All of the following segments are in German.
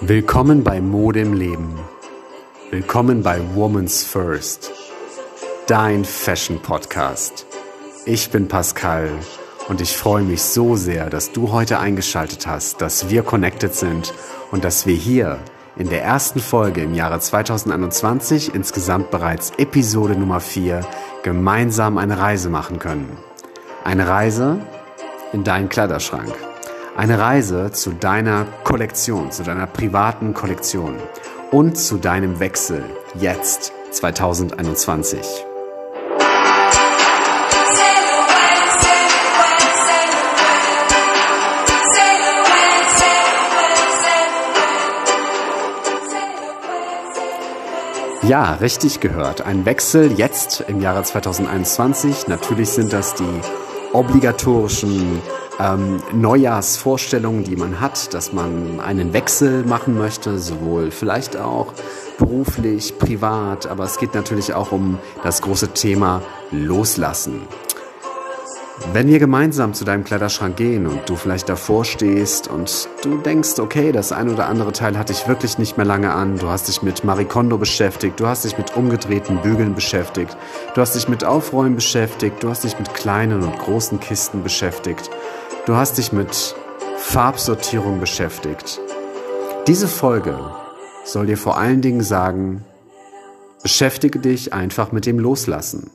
Willkommen bei Mode im Leben. Willkommen bei Woman's First. Dein Fashion Podcast. Ich bin Pascal und ich freue mich so sehr, dass du heute eingeschaltet hast, dass wir connected sind und dass wir hier in der ersten Folge im Jahre 2021 insgesamt bereits Episode Nummer 4 gemeinsam eine Reise machen können. Eine Reise in deinen Kleiderschrank. Eine Reise zu deiner Kollektion, zu deiner privaten Kollektion und zu deinem Wechsel jetzt 2021. Ja, richtig gehört. Ein Wechsel jetzt im Jahre 2021. Natürlich sind das die obligatorischen ähm, Neujahrsvorstellungen, die man hat, dass man einen Wechsel machen möchte, sowohl vielleicht auch beruflich, privat, aber es geht natürlich auch um das große Thema Loslassen. Wenn wir gemeinsam zu deinem Kleiderschrank gehen und du vielleicht davor stehst und du denkst, okay, das ein oder andere Teil hatte ich wirklich nicht mehr lange an, du hast dich mit Marikondo beschäftigt, du hast dich mit umgedrehten Bügeln beschäftigt, du hast dich mit Aufräumen beschäftigt, du hast dich mit kleinen und großen Kisten beschäftigt, du hast dich mit Farbsortierung beschäftigt. Diese Folge soll dir vor allen Dingen sagen, beschäftige dich einfach mit dem Loslassen.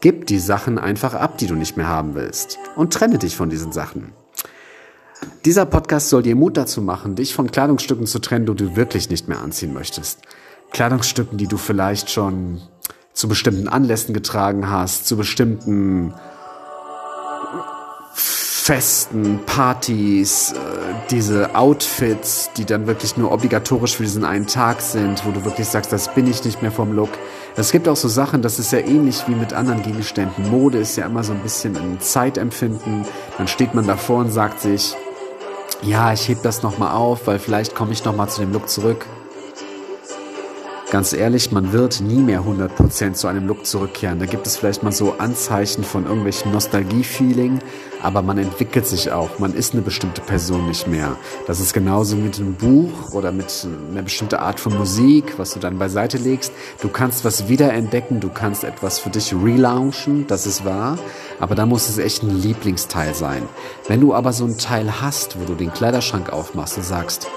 Gib die Sachen einfach ab, die du nicht mehr haben willst. Und trenne dich von diesen Sachen. Dieser Podcast soll dir Mut dazu machen, dich von Kleidungsstücken zu trennen, die du wirklich nicht mehr anziehen möchtest. Kleidungsstücken, die du vielleicht schon zu bestimmten Anlässen getragen hast, zu bestimmten Festen, Partys, äh, diese Outfits, die dann wirklich nur obligatorisch für diesen einen Tag sind, wo du wirklich sagst, das bin ich nicht mehr vom Look. Es gibt auch so Sachen, das ist ja ähnlich wie mit anderen Gegenständen. Mode ist ja immer so ein bisschen ein Zeitempfinden. Dann steht man davor und sagt sich, ja, ich heb das nochmal auf, weil vielleicht komme ich nochmal zu dem Look zurück. Ganz ehrlich, man wird nie mehr 100% zu einem Look zurückkehren. Da gibt es vielleicht mal so Anzeichen von irgendwelchen Nostalgie-Feeling, aber man entwickelt sich auch. Man ist eine bestimmte Person nicht mehr. Das ist genauso mit einem Buch oder mit einer bestimmten Art von Musik, was du dann beiseite legst. Du kannst was wiederentdecken, du kannst etwas für dich relaunchen, das ist wahr, aber da muss es echt ein Lieblingsteil sein. Wenn du aber so ein Teil hast, wo du den Kleiderschrank aufmachst und sagst,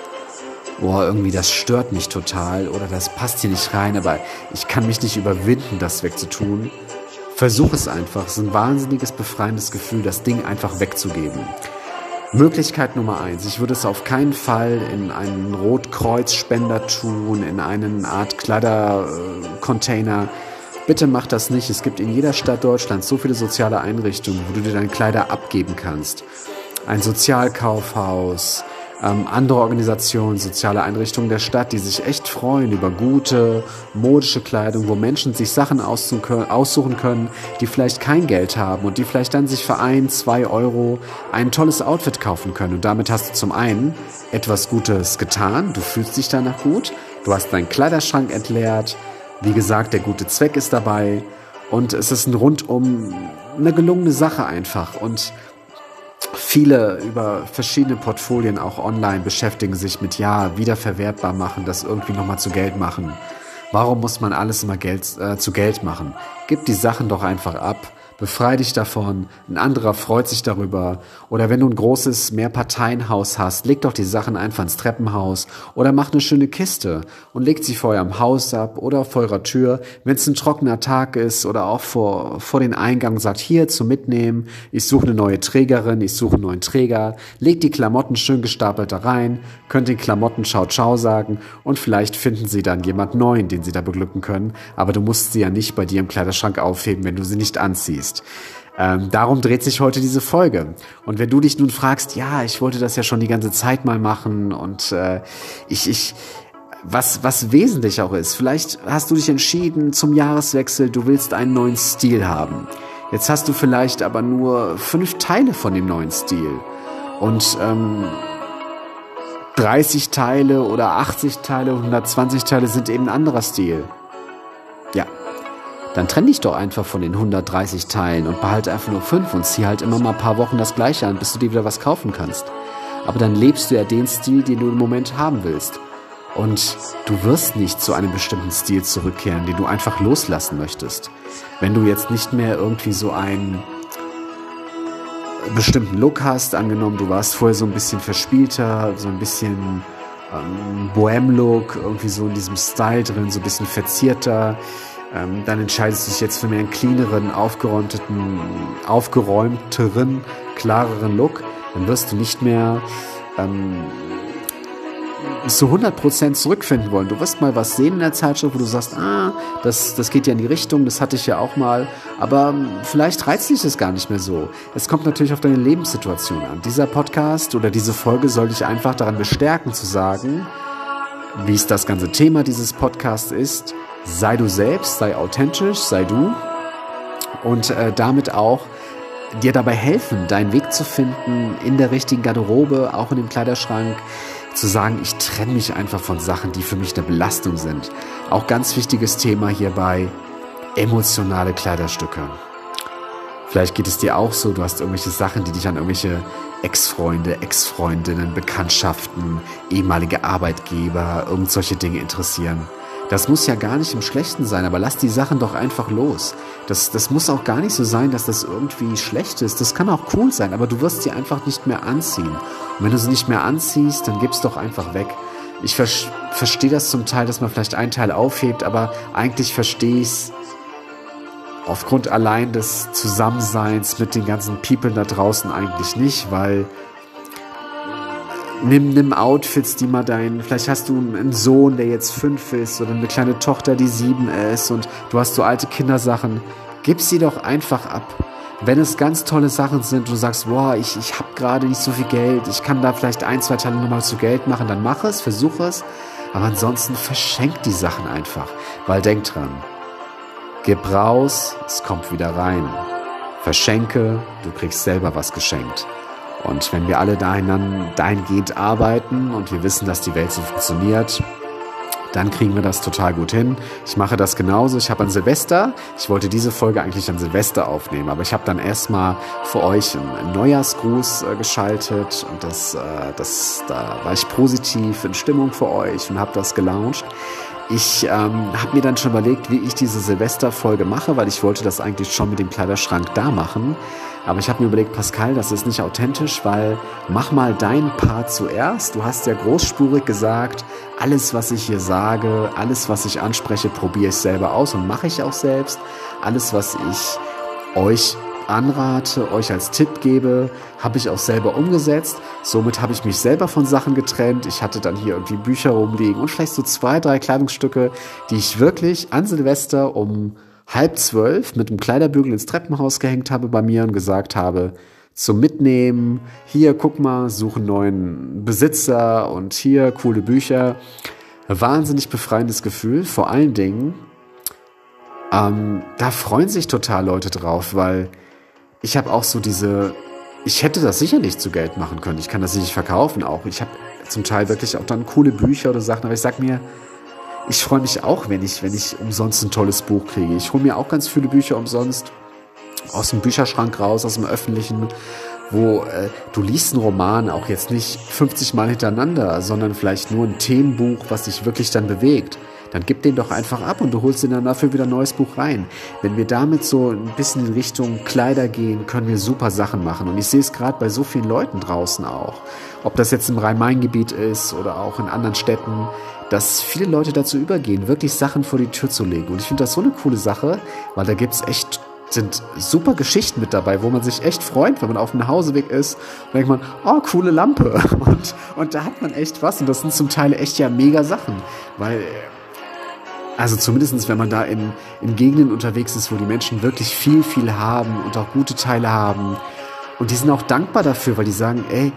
boah, irgendwie das stört mich total oder das passt hier nicht rein, aber ich kann mich nicht überwinden, das wegzutun. Versuch es einfach. Es ist ein wahnsinniges befreiendes Gefühl, das Ding einfach wegzugeben. Möglichkeit Nummer eins. Ich würde es auf keinen Fall in einen Rotkreuzspender tun, in einen Art Kleidercontainer. Bitte mach das nicht. Es gibt in jeder Stadt Deutschlands so viele soziale Einrichtungen, wo du dir deine Kleider abgeben kannst. Ein Sozialkaufhaus, ähm, andere Organisationen, soziale Einrichtungen der Stadt, die sich echt freuen über gute, modische Kleidung, wo Menschen sich Sachen aussuchen können, die vielleicht kein Geld haben und die vielleicht dann sich für ein, zwei Euro ein tolles Outfit kaufen können. Und damit hast du zum einen etwas Gutes getan, du fühlst dich danach gut, du hast deinen Kleiderschrank entleert, wie gesagt, der gute Zweck ist dabei und es ist ein rundum eine gelungene Sache einfach und Viele über verschiedene Portfolien auch online beschäftigen sich mit, ja, wiederverwertbar machen, das irgendwie nochmal zu Geld machen. Warum muss man alles immer Geld, äh, zu Geld machen? Gib die Sachen doch einfach ab befrei dich davon, ein anderer freut sich darüber. Oder wenn du ein großes Mehrparteienhaus hast, leg doch die Sachen einfach ins Treppenhaus. Oder mach eine schöne Kiste und legt sie vor eurem Haus ab oder vor eurer Tür, wenn es ein trockener Tag ist oder auch vor, vor den Eingang sagt, hier zum Mitnehmen, ich suche eine neue Trägerin, ich suche einen neuen Träger, legt die Klamotten schön gestapelt da rein, könnt den Klamotten Ciao Ciao sagen. Und vielleicht finden sie dann jemand neuen, den sie da beglücken können, aber du musst sie ja nicht bei dir im Kleiderschrank aufheben, wenn du sie nicht anziehst ist. Ähm, darum dreht sich heute diese Folge. Und wenn du dich nun fragst, ja, ich wollte das ja schon die ganze Zeit mal machen und äh, ich, ich, was, was wesentlich auch ist, vielleicht hast du dich entschieden zum Jahreswechsel, du willst einen neuen Stil haben. Jetzt hast du vielleicht aber nur fünf Teile von dem neuen Stil. Und ähm, 30 Teile oder 80 Teile, 120 Teile sind eben ein anderer Stil. Dann trenn dich doch einfach von den 130 Teilen und behalte einfach nur fünf und zieh halt immer mal ein paar Wochen das gleiche an, bis du dir wieder was kaufen kannst. aber dann lebst du ja den Stil, den du im Moment haben willst. Und du wirst nicht zu einem bestimmten Stil zurückkehren, den du einfach loslassen möchtest. Wenn du jetzt nicht mehr irgendwie so einen bestimmten Look hast, angenommen, du warst vorher so ein bisschen verspielter, so ein bisschen ähm, Bohem-Look, irgendwie so in diesem Style drin, so ein bisschen verzierter, ähm, dann entscheidest du dich jetzt für mehr einen cleaneren, aufgeräumteren, aufgeräumteren, klareren Look, dann wirst du nicht mehr ähm, zu 100% zurückfinden wollen. Du wirst mal was sehen in der Zeitschrift, wo du sagst, ah, das, das geht ja in die Richtung, das hatte ich ja auch mal, aber ähm, vielleicht reizt dich das gar nicht mehr so. Es kommt natürlich auf deine Lebenssituation an. Dieser Podcast oder diese Folge soll dich einfach daran bestärken zu sagen, wie es das ganze Thema dieses Podcasts ist, sei du selbst, sei authentisch, sei du und äh, damit auch dir dabei helfen, deinen Weg zu finden in der richtigen Garderobe, auch in dem Kleiderschrank, zu sagen, ich trenne mich einfach von Sachen, die für mich eine Belastung sind. Auch ganz wichtiges Thema hierbei, emotionale Kleiderstücke. Vielleicht geht es dir auch so, du hast irgendwelche Sachen, die dich an irgendwelche Ex-Freunde, Ex-Freundinnen, Bekanntschaften, ehemalige Arbeitgeber, irgend solche Dinge interessieren. Das muss ja gar nicht im Schlechten sein, aber lass die Sachen doch einfach los. Das, das muss auch gar nicht so sein, dass das irgendwie schlecht ist. Das kann auch cool sein, aber du wirst sie einfach nicht mehr anziehen. Und wenn du sie nicht mehr anziehst, dann gib's doch einfach weg. Ich ver verstehe das zum Teil, dass man vielleicht einen Teil aufhebt, aber eigentlich verstehe ich's aufgrund allein des Zusammenseins mit den ganzen People da draußen eigentlich nicht, weil nimm, nimm Outfits, die mal dein, vielleicht hast du einen Sohn, der jetzt fünf ist oder eine kleine Tochter, die sieben ist und du hast so alte Kindersachen. Gib sie doch einfach ab. Wenn es ganz tolle Sachen sind, du sagst, boah, ich, ich habe gerade nicht so viel Geld, ich kann da vielleicht ein, zwei Teile nochmal zu Geld machen, dann mach es, versuch es. Aber ansonsten verschenk die Sachen einfach. Weil denk dran, gib raus, es kommt wieder rein. Verschenke, du kriegst selber was geschenkt. Und wenn wir alle dahin, dahingehend arbeiten und wir wissen, dass die Welt so funktioniert, dann kriegen wir das total gut hin. Ich mache das genauso. Ich habe an Silvester, ich wollte diese Folge eigentlich an Silvester aufnehmen, aber ich habe dann erstmal für euch einen Neujahrsgruß äh, geschaltet und das, äh, das, da war ich positiv in Stimmung für euch und habe das gelauncht. Ich ähm, habe mir dann schon überlegt, wie ich diese Silvesterfolge mache, weil ich wollte das eigentlich schon mit dem Kleiderschrank da machen. Aber ich habe mir überlegt, Pascal, das ist nicht authentisch, weil mach mal deinen Part zuerst. Du hast ja großspurig gesagt, alles, was ich hier sage, alles, was ich anspreche, probiere ich selber aus und mache ich auch selbst. Alles, was ich euch anrate, euch als Tipp gebe, habe ich auch selber umgesetzt. Somit habe ich mich selber von Sachen getrennt. Ich hatte dann hier irgendwie Bücher rumliegen und vielleicht so zwei, drei Kleidungsstücke, die ich wirklich an Silvester um halb zwölf mit dem Kleiderbügel ins Treppenhaus gehängt habe bei mir und gesagt habe, zum Mitnehmen, hier guck mal, suche einen neuen Besitzer und hier coole Bücher. Wahnsinnig befreiendes Gefühl, vor allen Dingen, ähm, da freuen sich total Leute drauf, weil ich habe auch so diese, ich hätte das sicherlich zu Geld machen können. Ich kann das nicht verkaufen auch. Ich habe zum Teil wirklich auch dann coole Bücher oder Sachen, aber ich sag mir, ich freue mich auch, wenn ich, wenn ich umsonst ein tolles Buch kriege. Ich hole mir auch ganz viele Bücher umsonst aus dem Bücherschrank raus, aus dem öffentlichen, wo äh, du liest einen Roman auch jetzt nicht 50 Mal hintereinander, sondern vielleicht nur ein Themenbuch, was dich wirklich dann bewegt. Dann gib den doch einfach ab und du holst dir dann dafür wieder ein neues Buch rein. Wenn wir damit so ein bisschen in Richtung Kleider gehen, können wir super Sachen machen. Und ich sehe es gerade bei so vielen Leuten draußen auch. Ob das jetzt im Rhein-Main-Gebiet ist oder auch in anderen Städten dass viele Leute dazu übergehen, wirklich Sachen vor die Tür zu legen. Und ich finde das so eine coole Sache, weil da gibt es echt sind super Geschichten mit dabei, wo man sich echt freut, wenn man auf dem Nachhauseweg ist. Und denkt man, oh, coole Lampe. Und, und da hat man echt was. Und das sind zum Teil echt ja mega Sachen. Weil, also zumindestens wenn man da in, in Gegenden unterwegs ist, wo die Menschen wirklich viel, viel haben und auch gute Teile haben. Und die sind auch dankbar dafür, weil die sagen, ey,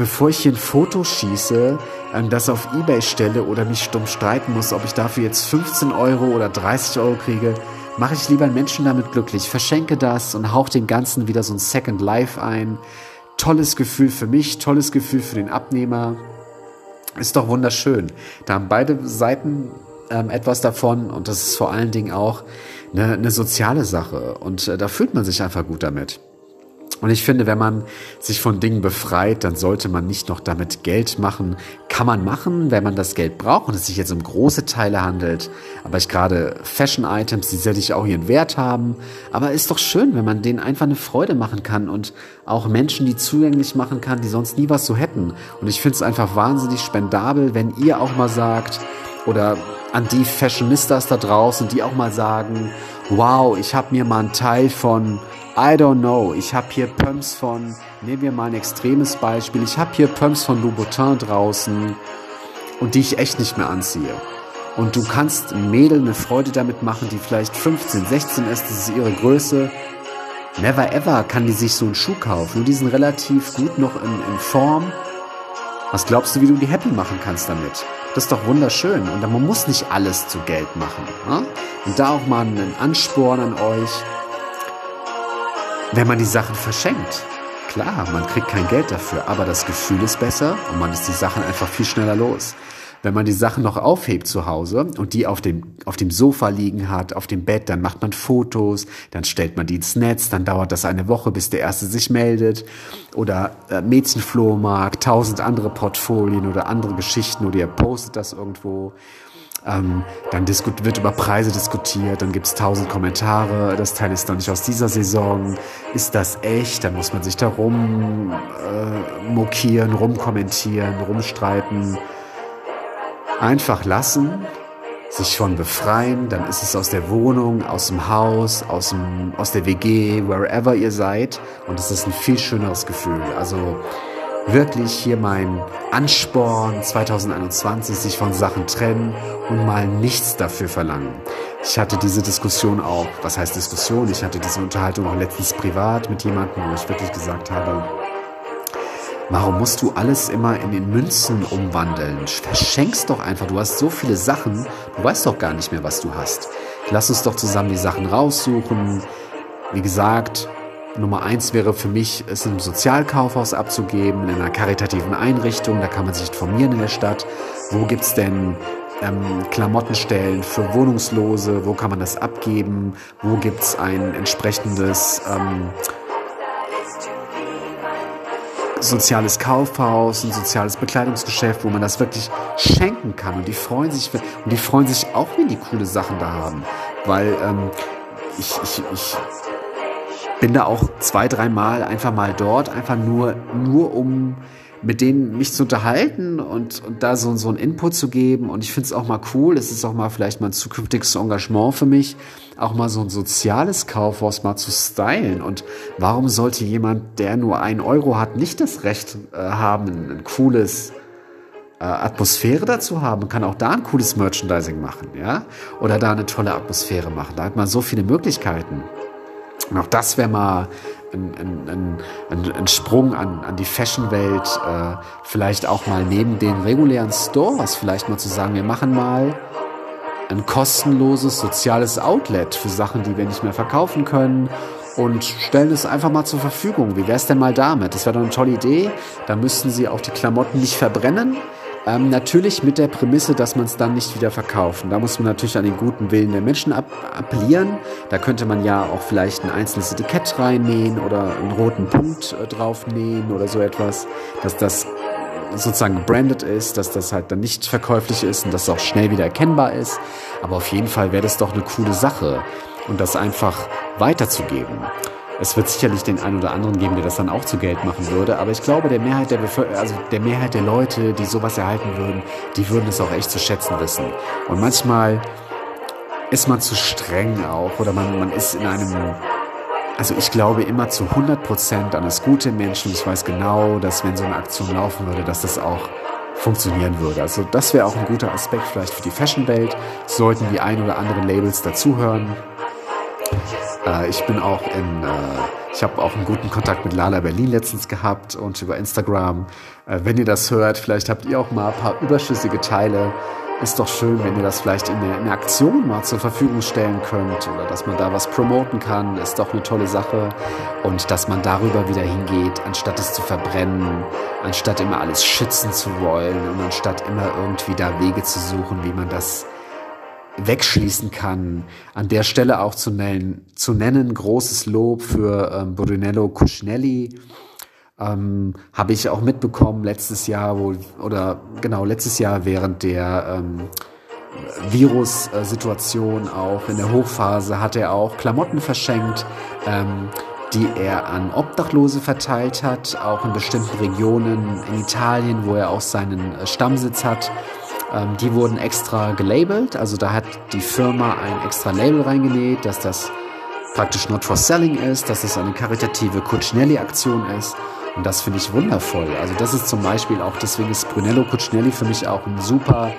bevor ich hier ein Foto schieße, das auf Ebay stelle oder mich stumm streiten muss, ob ich dafür jetzt 15 Euro oder 30 Euro kriege, mache ich lieber einen Menschen damit glücklich, verschenke das und hauche dem Ganzen wieder so ein Second Life ein. Tolles Gefühl für mich, tolles Gefühl für den Abnehmer. Ist doch wunderschön. Da haben beide Seiten ähm, etwas davon und das ist vor allen Dingen auch eine, eine soziale Sache und äh, da fühlt man sich einfach gut damit. Und ich finde, wenn man sich von Dingen befreit, dann sollte man nicht noch damit Geld machen. Kann man machen, wenn man das Geld braucht und es sich jetzt um große Teile handelt. Aber ich gerade Fashion-Items, die sicherlich auch ihren Wert haben. Aber ist doch schön, wenn man denen einfach eine Freude machen kann und auch Menschen, die zugänglich machen kann, die sonst nie was so hätten. Und ich finde es einfach wahnsinnig spendabel, wenn ihr auch mal sagt, oder an die Fashionistas da draußen, die auch mal sagen, wow, ich habe mir mal einen Teil von I don't know. Ich habe hier Pumps von, nehmen wir mal ein extremes Beispiel, ich habe hier Pumps von Louboutin draußen und die ich echt nicht mehr anziehe. Und du kannst ein Mädel eine Freude damit machen, die vielleicht 15, 16 ist, das ist ihre Größe. Never ever kann die sich so einen Schuh kaufen. Und die sind relativ gut noch in, in Form. Was glaubst du, wie du die happy machen kannst damit? Das ist doch wunderschön. Und man muss nicht alles zu Geld machen. Ne? Und da auch mal einen Ansporn an euch wenn man die Sachen verschenkt. Klar, man kriegt kein Geld dafür, aber das Gefühl ist besser und man ist die Sachen einfach viel schneller los. Wenn man die Sachen noch aufhebt zu Hause und die auf dem, auf dem Sofa liegen hat, auf dem Bett, dann macht man Fotos, dann stellt man die ins Netz, dann dauert das eine Woche, bis der Erste sich meldet. Oder äh, Mädchenflohmarkt, tausend andere Portfolien oder andere Geschichten oder ihr postet das irgendwo. Ähm, dann wird über Preise diskutiert, dann gibt es tausend Kommentare, das Teil ist noch nicht aus dieser Saison, ist das echt? Dann muss man sich da rum äh, mokieren, rumkommentieren, rumstreiten. Einfach lassen, sich von befreien, dann ist es aus der Wohnung, aus dem Haus, aus, dem, aus der WG, wherever ihr seid und es ist ein viel schöneres Gefühl. Also wirklich hier mein Ansporn 2021, sich von Sachen trennen und mal nichts dafür verlangen. Ich hatte diese Diskussion auch, was heißt Diskussion? Ich hatte diese Unterhaltung auch letztens privat mit jemandem, wo ich wirklich gesagt habe, warum musst du alles immer in den Münzen umwandeln? Verschenkst doch einfach, du hast so viele Sachen, du weißt doch gar nicht mehr, was du hast. Lass uns doch zusammen die Sachen raussuchen. Wie gesagt, Nummer eins wäre für mich, es im Sozialkaufhaus abzugeben, in einer karitativen Einrichtung. Da kann man sich informieren in der Stadt. Wo gibt's denn ähm, Klamottenstellen für Wohnungslose? Wo kann man das abgeben? Wo gibt's ein entsprechendes ähm, soziales Kaufhaus, ein soziales Bekleidungsgeschäft, wo man das wirklich schenken kann. Und die freuen sich, und die freuen sich auch, wenn die coole Sachen da haben. Weil ähm, ich, ich, ich bin da auch zwei, dreimal einfach mal dort, einfach nur, nur um mit denen mich zu unterhalten und, und da so, so einen Input zu geben. Und ich finde es auch mal cool. Es ist auch mal vielleicht mal ein zukünftiges Engagement für mich, auch mal so ein soziales Kaufhaus mal zu stylen. Und warum sollte jemand, der nur einen Euro hat, nicht das Recht äh, haben, ein, ein cooles äh, Atmosphäre dazu haben, kann auch da ein cooles Merchandising machen, ja? Oder da eine tolle Atmosphäre machen. Da hat man so viele Möglichkeiten. Und auch das wäre mal ein, ein, ein, ein, Sprung an, an die Fashion-Welt, äh, vielleicht auch mal neben den regulären Stores, vielleicht mal zu sagen, wir machen mal ein kostenloses soziales Outlet für Sachen, die wir nicht mehr verkaufen können und stellen es einfach mal zur Verfügung. Wie wäre es denn mal damit? Das wäre doch eine tolle Idee. Da müssten Sie auch die Klamotten nicht verbrennen. Ähm, natürlich mit der Prämisse, dass man es dann nicht wieder verkauft. da muss man natürlich an den guten Willen der Menschen appellieren. Da könnte man ja auch vielleicht ein einzelnes Etikett reinnähen oder einen roten Punkt äh, draufnähen oder so etwas, dass das sozusagen gebrandet ist, dass das halt dann nicht verkäuflich ist und dass es auch schnell wieder erkennbar ist. Aber auf jeden Fall wäre das doch eine coole Sache und das einfach weiterzugeben. Es wird sicherlich den einen oder anderen geben, der das dann auch zu Geld machen würde, aber ich glaube, der Mehrheit der, Bevölker also der Mehrheit der Leute, die sowas erhalten würden, die würden es auch echt zu schätzen wissen. Und manchmal ist man zu streng auch oder man, man ist in einem also ich glaube immer zu 100 Prozent an das gute Menschen. Ich weiß genau, dass wenn so eine Aktion laufen würde, dass das auch funktionieren würde. Also das wäre auch ein guter Aspekt vielleicht für die Fashionwelt. Sollten die ein oder anderen Labels dazuhören. Äh, ich bin auch in, äh, ich habe auch einen guten Kontakt mit Lala Berlin letztens gehabt und über Instagram. Äh, wenn ihr das hört, vielleicht habt ihr auch mal ein paar überschüssige Teile. Ist doch schön, wenn ihr das vielleicht in eine, in eine Aktion mal zur Verfügung stellen könnt oder dass man da was promoten kann. Ist doch eine tolle Sache. Und dass man darüber wieder hingeht, anstatt es zu verbrennen, anstatt immer alles schützen zu wollen und anstatt immer irgendwie da Wege zu suchen, wie man das wegschließen kann. An der Stelle auch zu nennen, zu nennen großes Lob für ähm, Brunello Cucinelli. Ähm, Habe ich auch mitbekommen letztes Jahr, wo, oder genau letztes Jahr während der ähm, Virus-Situation auch in der Hochphase hat er auch Klamotten verschenkt, ähm, die er an Obdachlose verteilt hat, auch in bestimmten Regionen in Italien, wo er auch seinen äh, Stammsitz hat. Ähm, die wurden extra gelabelt, also da hat die Firma ein extra Label reingenäht, dass das praktisch not for selling ist, dass es eine karitative Cucinelli-Aktion ist. Und das finde ich wundervoll. Also das ist zum Beispiel auch, deswegen ist Brunello Cucinelli für mich auch ein super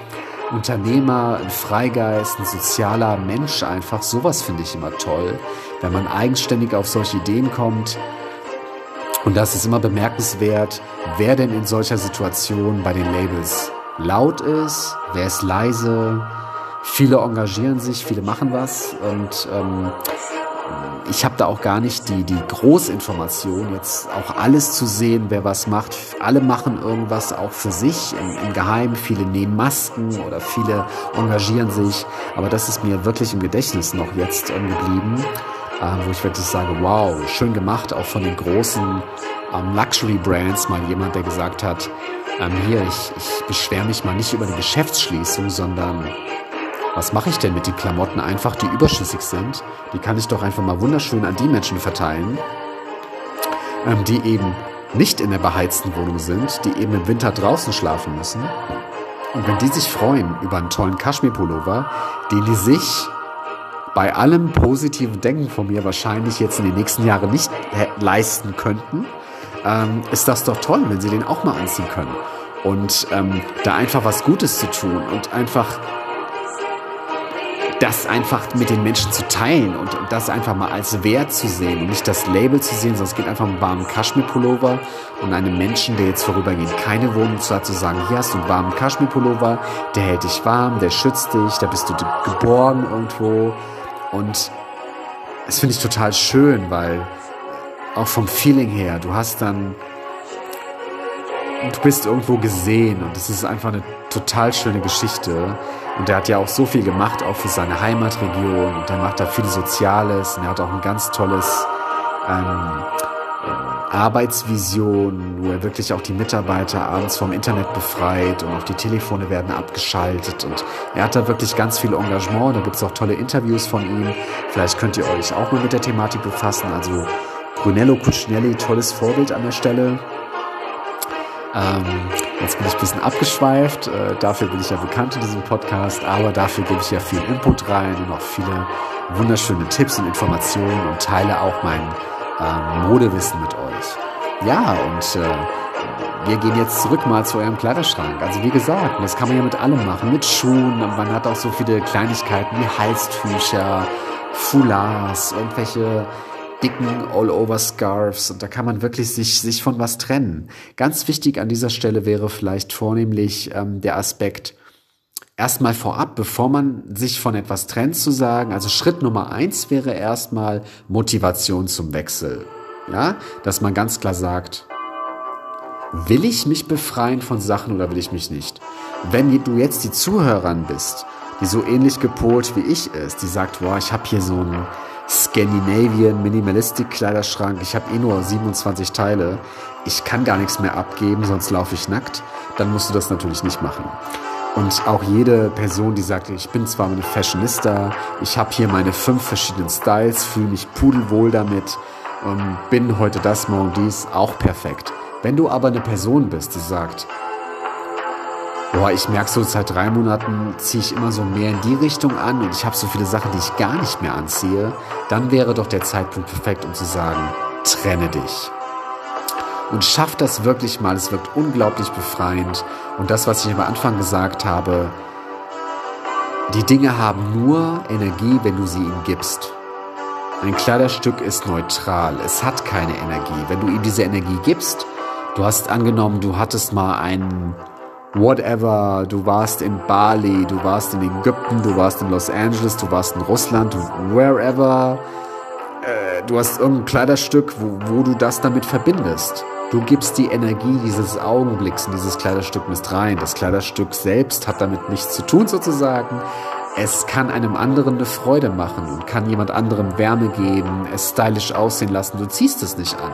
Unternehmer, ein Freigeist, ein sozialer Mensch einfach. Sowas finde ich immer toll, wenn man eigenständig auf solche Ideen kommt. Und das ist immer bemerkenswert, wer denn in solcher Situation bei den Labels laut ist, wer ist leise. Viele engagieren sich, viele machen was und ähm, ich habe da auch gar nicht die, die Großinformation, jetzt auch alles zu sehen, wer was macht. Alle machen irgendwas auch für sich im, im Geheimen. Viele nehmen Masken oder viele engagieren sich. Aber das ist mir wirklich im Gedächtnis noch jetzt ähm, geblieben, äh, wo ich wirklich sage, wow, schön gemacht, auch von den großen ähm, Luxury-Brands. Mal jemand, der gesagt hat, ähm, hier, ich, ich beschwere mich mal nicht über die Geschäftsschließung, sondern was mache ich denn mit den Klamotten einfach, die überschüssig sind? Die kann ich doch einfach mal wunderschön an die Menschen verteilen, ähm, die eben nicht in der beheizten Wohnung sind, die eben im Winter draußen schlafen müssen. Und wenn die sich freuen über einen tollen Kaschmir-Pullover, den die sich bei allem positiven Denken von mir wahrscheinlich jetzt in den nächsten Jahren nicht leisten könnten, ähm, ist das doch toll, wenn sie den auch mal anziehen können. Und ähm, da einfach was Gutes zu tun und einfach das einfach mit den Menschen zu teilen und, das einfach mal als Wert zu sehen. Und nicht das Label zu sehen, sondern es geht einfach um einen warmen Kaschmir-Pullover. Und einem Menschen, der jetzt vorübergehend keine Wohnung zu hat, zu sagen, hier hast du einen warmen Kaschmir-Pullover, der hält dich warm, der schützt dich, da bist du geborgen irgendwo. Und das finde ich total schön, weil auch vom Feeling her, du hast dann du bist irgendwo gesehen und es ist einfach eine total schöne Geschichte. Und er hat ja auch so viel gemacht, auch für seine Heimatregion und er macht da viel Soziales und er hat auch ein ganz tolles ähm, äh, Arbeitsvision, wo er wirklich auch die Mitarbeiter abends vom Internet befreit und auch die Telefone werden abgeschaltet und er hat da wirklich ganz viel Engagement. Da gibt es auch tolle Interviews von ihm. Vielleicht könnt ihr euch auch mal mit der Thematik befassen. Also Brunello Cucinelli, tolles Vorbild an der Stelle. Ähm, jetzt bin ich ein bisschen abgeschweift. Äh, dafür bin ich ja bekannt in diesem Podcast, aber dafür gebe ich ja viel Input rein und auch viele wunderschöne Tipps und Informationen und teile auch mein ähm, Modewissen mit euch. Ja, und äh, wir gehen jetzt zurück mal zu eurem Kleiderschrank. Also wie gesagt, das kann man ja mit allem machen, mit Schuhen. Man hat auch so viele Kleinigkeiten wie Halstücher, Foulards, irgendwelche dicken All-Over-Scarves und da kann man wirklich sich, sich von was trennen. Ganz wichtig an dieser Stelle wäre vielleicht vornehmlich ähm, der Aspekt, erstmal vorab, bevor man sich von etwas trennt, zu sagen, also Schritt Nummer eins wäre erstmal Motivation zum Wechsel. Ja, dass man ganz klar sagt, will ich mich befreien von Sachen oder will ich mich nicht? Wenn du jetzt die Zuhörerin bist, die so ähnlich gepolt wie ich ist, die sagt, boah, ich habe hier so ein Scandinavian Minimalistic Kleiderschrank. Ich habe eh nur 27 Teile. Ich kann gar nichts mehr abgeben, sonst laufe ich nackt. Dann musst du das natürlich nicht machen. Und auch jede Person, die sagt, ich bin zwar eine Fashionista, ich habe hier meine fünf verschiedenen Styles, fühle mich pudelwohl damit, ähm, bin heute das, morgen dies, auch perfekt. Wenn du aber eine Person bist, die sagt, boah, ich merke so seit drei Monaten ziehe ich immer so mehr in die Richtung an und ich habe so viele Sachen, die ich gar nicht mehr anziehe, dann wäre doch der Zeitpunkt perfekt, um zu sagen, trenne dich. Und schaff das wirklich mal, es wirkt unglaublich befreiend. Und das, was ich am Anfang gesagt habe, die Dinge haben nur Energie, wenn du sie ihm gibst. Ein Kleiderstück ist neutral, es hat keine Energie. Wenn du ihm diese Energie gibst, du hast angenommen, du hattest mal einen whatever, du warst in Bali, du warst in Ägypten, du warst in Los Angeles, du warst in Russland, wherever, äh, du hast irgendein Kleiderstück, wo, wo du das damit verbindest. Du gibst die Energie dieses Augenblicks in dieses Kleiderstück mit rein. Das Kleiderstück selbst hat damit nichts zu tun sozusagen, es kann einem anderen eine Freude machen und kann jemand anderem Wärme geben, es stylisch aussehen lassen. Du ziehst es nicht an.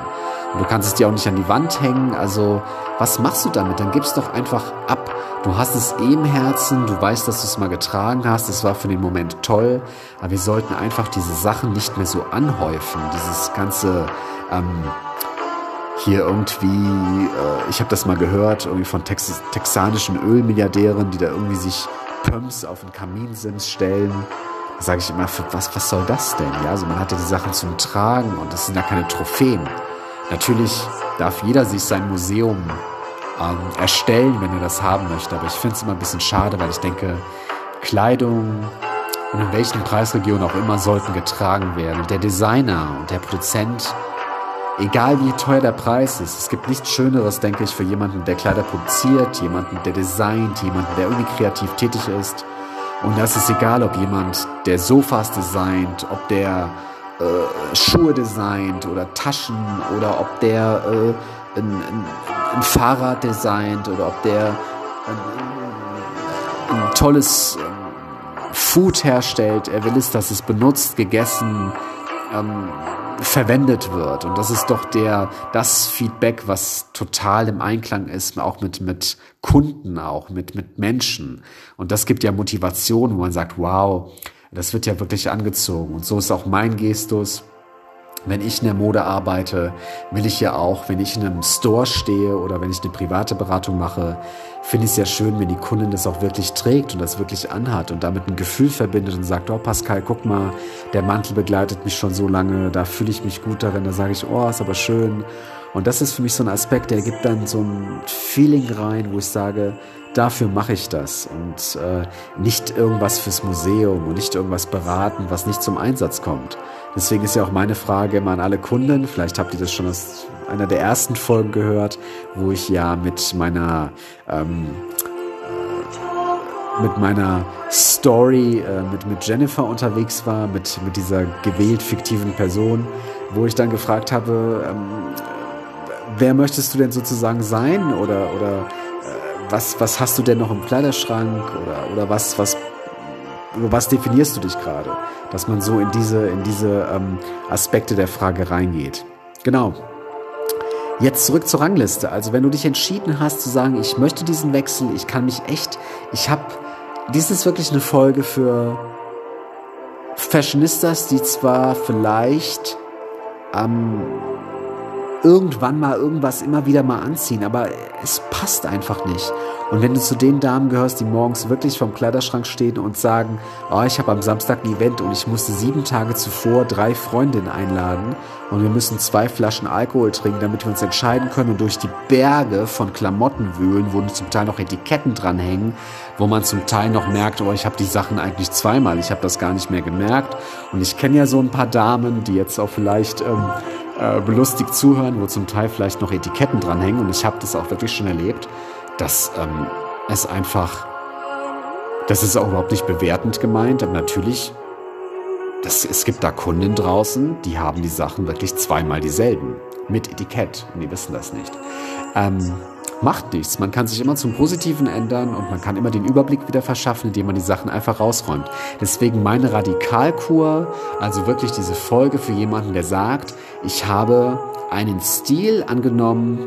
Und du kannst es dir auch nicht an die Wand hängen. Also, was machst du damit? Dann gib's doch einfach ab. Du hast es eh im Herzen, du weißt, dass du es mal getragen hast, es war für den Moment toll, aber wir sollten einfach diese Sachen nicht mehr so anhäufen. Dieses ganze ähm, hier irgendwie, äh, ich habe das mal gehört, irgendwie von Tex texanischen Ölmilliardären, die da irgendwie sich Pumps auf den Kaminsims stellen. Da sage ich immer, was, was soll das denn? Ja, also man hat ja die Sachen zum Tragen und das sind ja keine Trophäen. Natürlich darf jeder sich sein Museum ähm, erstellen, wenn er das haben möchte, aber ich finde es immer ein bisschen schade, weil ich denke, Kleidung und in welchen Preisregionen auch immer sollten getragen werden. Der Designer und der Produzent egal wie teuer der Preis ist, es gibt nichts Schöneres, denke ich, für jemanden, der Kleider produziert, jemanden, der designt, jemanden, der irgendwie kreativ tätig ist. Und das ist egal, ob jemand, der Sofas designt, ob der äh, Schuhe designt oder Taschen oder ob der äh, ein, ein, ein, Fahrrad designt oder ob der ein, ein tolles ähm, Food herstellt. Er will es, dass es benutzt, gegessen, ähm, verwendet wird. Und das ist doch der, das Feedback, was total im Einklang ist, auch mit, mit Kunden, auch mit, mit Menschen. Und das gibt ja Motivation, wo man sagt, wow, das wird ja wirklich angezogen. Und so ist auch mein Gestus wenn ich in der Mode arbeite, will ich ja auch, wenn ich in einem Store stehe oder wenn ich eine private Beratung mache, finde ich es ja schön, wenn die Kundin das auch wirklich trägt und das wirklich anhat und damit ein Gefühl verbindet und sagt, oh Pascal, guck mal, der Mantel begleitet mich schon so lange, da fühle ich mich gut darin, da sage ich, oh, ist aber schön. Und das ist für mich so ein Aspekt, der gibt dann so ein Feeling rein, wo ich sage, dafür mache ich das. Und äh, nicht irgendwas fürs Museum und nicht irgendwas beraten, was nicht zum Einsatz kommt. Deswegen ist ja auch meine Frage immer an alle Kunden, vielleicht habt ihr das schon aus einer der ersten Folgen gehört, wo ich ja mit meiner ähm, äh, mit meiner Story äh, mit, mit Jennifer unterwegs war, mit, mit dieser gewählt fiktiven Person, wo ich dann gefragt habe, ähm, wer möchtest du denn sozusagen sein? Oder, oder was, was hast du denn noch im Kleiderschrank oder, oder was, was, über was definierst du dich gerade? Dass man so in diese, in diese ähm, Aspekte der Frage reingeht. Genau. Jetzt zurück zur Rangliste. Also wenn du dich entschieden hast zu sagen, ich möchte diesen Wechsel, ich kann mich echt, ich habe, dies ist wirklich eine Folge für Fashionistas, die zwar vielleicht am irgendwann mal irgendwas immer wieder mal anziehen, aber es passt einfach nicht. Und wenn du zu den Damen gehörst, die morgens wirklich vom Kleiderschrank stehen und sagen, oh, ich habe am Samstag ein Event und ich musste sieben Tage zuvor drei Freundinnen einladen und wir müssen zwei Flaschen Alkohol trinken, damit wir uns entscheiden können und durch die Berge von Klamotten wühlen, wo zum Teil noch Etiketten dranhängen, wo man zum Teil noch merkt, oh, ich habe die Sachen eigentlich zweimal, ich habe das gar nicht mehr gemerkt. Und ich kenne ja so ein paar Damen, die jetzt auch vielleicht ähm, äh, belustigt zuhören, wo zum Teil vielleicht noch Etiketten dranhängen. Und ich habe das auch wirklich schon erlebt, dass ähm, es einfach, das ist auch überhaupt nicht bewertend gemeint, aber natürlich, das, es gibt da Kunden draußen, die haben die Sachen wirklich zweimal dieselben mit Etikett und die wissen das nicht. Ähm, macht nichts. Man kann sich immer zum Positiven ändern und man kann immer den Überblick wieder verschaffen, indem man die Sachen einfach rausräumt. Deswegen meine Radikalkur, also wirklich diese Folge für jemanden, der sagt, ich habe einen Stil angenommen,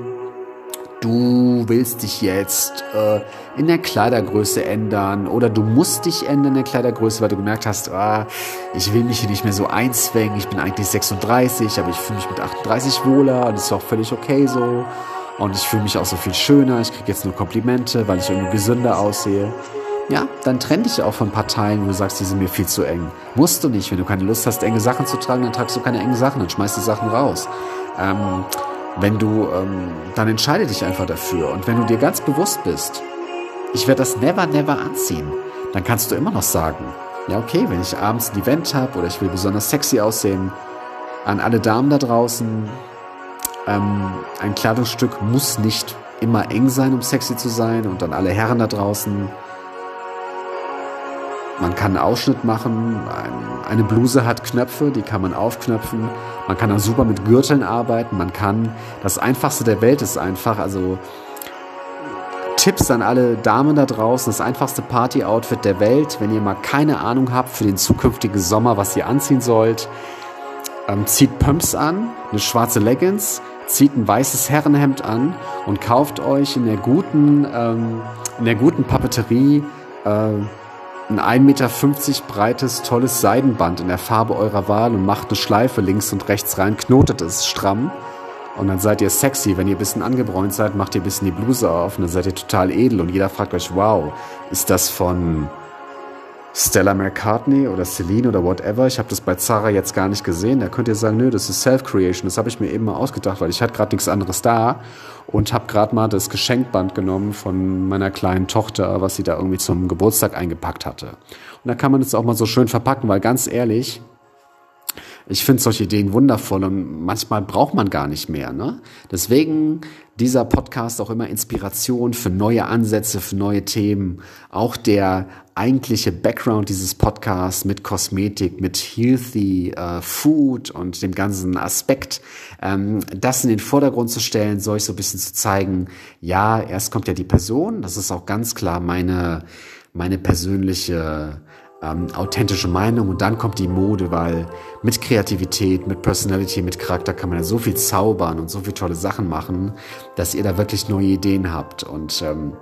du willst dich jetzt äh, in der Kleidergröße ändern oder du musst dich ändern in der Kleidergröße, weil du gemerkt hast, ah, ich will mich hier nicht mehr so einzwängen, ich bin eigentlich 36, aber ich fühle mich mit 38 wohler und das ist auch völlig okay so. Und ich fühle mich auch so viel schöner, ich kriege jetzt nur Komplimente, weil ich irgendwie gesünder aussehe. Ja, dann trenn dich auch von Parteien, wo du sagst, die sind mir viel zu eng. Musst du nicht. Wenn du keine Lust hast, enge Sachen zu tragen, dann tragst du keine engen Sachen, dann schmeißt die Sachen raus. Ähm, wenn du, ähm, dann entscheide dich einfach dafür. Und wenn du dir ganz bewusst bist, ich werde das never, never anziehen, dann kannst du immer noch sagen, ja okay, wenn ich abends ein Event habe oder ich will besonders sexy aussehen, an alle Damen da draußen, ähm, ein Kleidungsstück muss nicht immer eng sein, um sexy zu sein. Und an alle Herren da draußen, man kann einen Ausschnitt machen. Eine Bluse hat Knöpfe, die kann man aufknöpfen. Man kann auch super mit Gürteln arbeiten. Man kann, das Einfachste der Welt ist einfach, also Tipps an alle Damen da draußen. Das einfachste Party-Outfit der Welt. Wenn ihr mal keine Ahnung habt für den zukünftigen Sommer, was ihr anziehen sollt, ähm, zieht Pumps an, eine schwarze Leggings, zieht ein weißes Herrenhemd an und kauft euch in der guten, ähm, in der guten Papeterie äh, ein 1,50 Meter breites, tolles Seidenband in der Farbe eurer Wahl und macht eine Schleife links und rechts rein, knotet es stramm und dann seid ihr sexy. Wenn ihr ein bisschen angebräunt seid, macht ihr ein bisschen die Bluse auf und dann seid ihr total edel. Und jeder fragt euch, wow, ist das von Stella McCartney oder Celine oder whatever. Ich habe das bei Zara jetzt gar nicht gesehen. Da könnt ihr sagen, nö, das ist Self-Creation. Das habe ich mir eben mal ausgedacht, weil ich hatte gerade nichts anderes da und habe gerade mal das Geschenkband genommen von meiner kleinen Tochter, was sie da irgendwie zum Geburtstag eingepackt hatte. Und da kann man es auch mal so schön verpacken, weil ganz ehrlich, ich finde solche Ideen wundervoll und manchmal braucht man gar nicht mehr. Ne? Deswegen dieser Podcast auch immer Inspiration für neue Ansätze, für neue Themen. Auch der eigentliche Background dieses Podcasts mit Kosmetik, mit Healthy äh, Food und dem ganzen Aspekt, ähm, das in den Vordergrund zu stellen, soll ich so ein bisschen zu zeigen, ja, erst kommt ja die Person, das ist auch ganz klar meine, meine persönliche ähm, authentische Meinung und dann kommt die Mode, weil mit Kreativität, mit Personality, mit Charakter kann man ja so viel zaubern und so viele tolle Sachen machen, dass ihr da wirklich neue Ideen habt und ähm,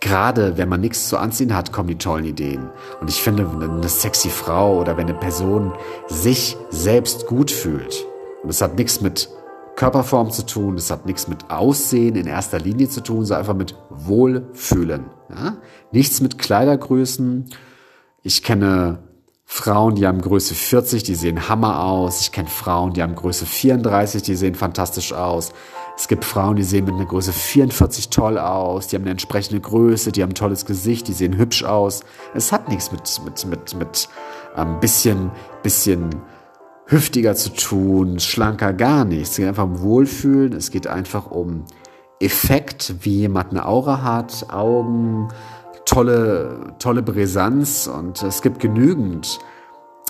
gerade wenn man nichts zu anziehen hat, kommen die tollen Ideen. Und ich finde, eine sexy Frau oder wenn eine Person sich selbst gut fühlt, und das hat nichts mit Körperform zu tun, das hat nichts mit Aussehen in erster Linie zu tun, sondern einfach mit Wohlfühlen. Ja? Nichts mit Kleidergrößen ich kenne Frauen, die haben Größe 40, die sehen Hammer aus. Ich kenne Frauen, die haben Größe 34, die sehen fantastisch aus. Es gibt Frauen, die sehen mit einer Größe 44 toll aus, die haben eine entsprechende Größe, die haben ein tolles Gesicht, die sehen hübsch aus. Es hat nichts mit, mit, mit, mit ein ähm, bisschen, bisschen hüftiger zu tun, schlanker gar nichts. Es geht einfach um Wohlfühlen, es geht einfach um Effekt, wie jemand eine Aura hat, Augen, tolle, tolle Brisanz und es gibt genügend.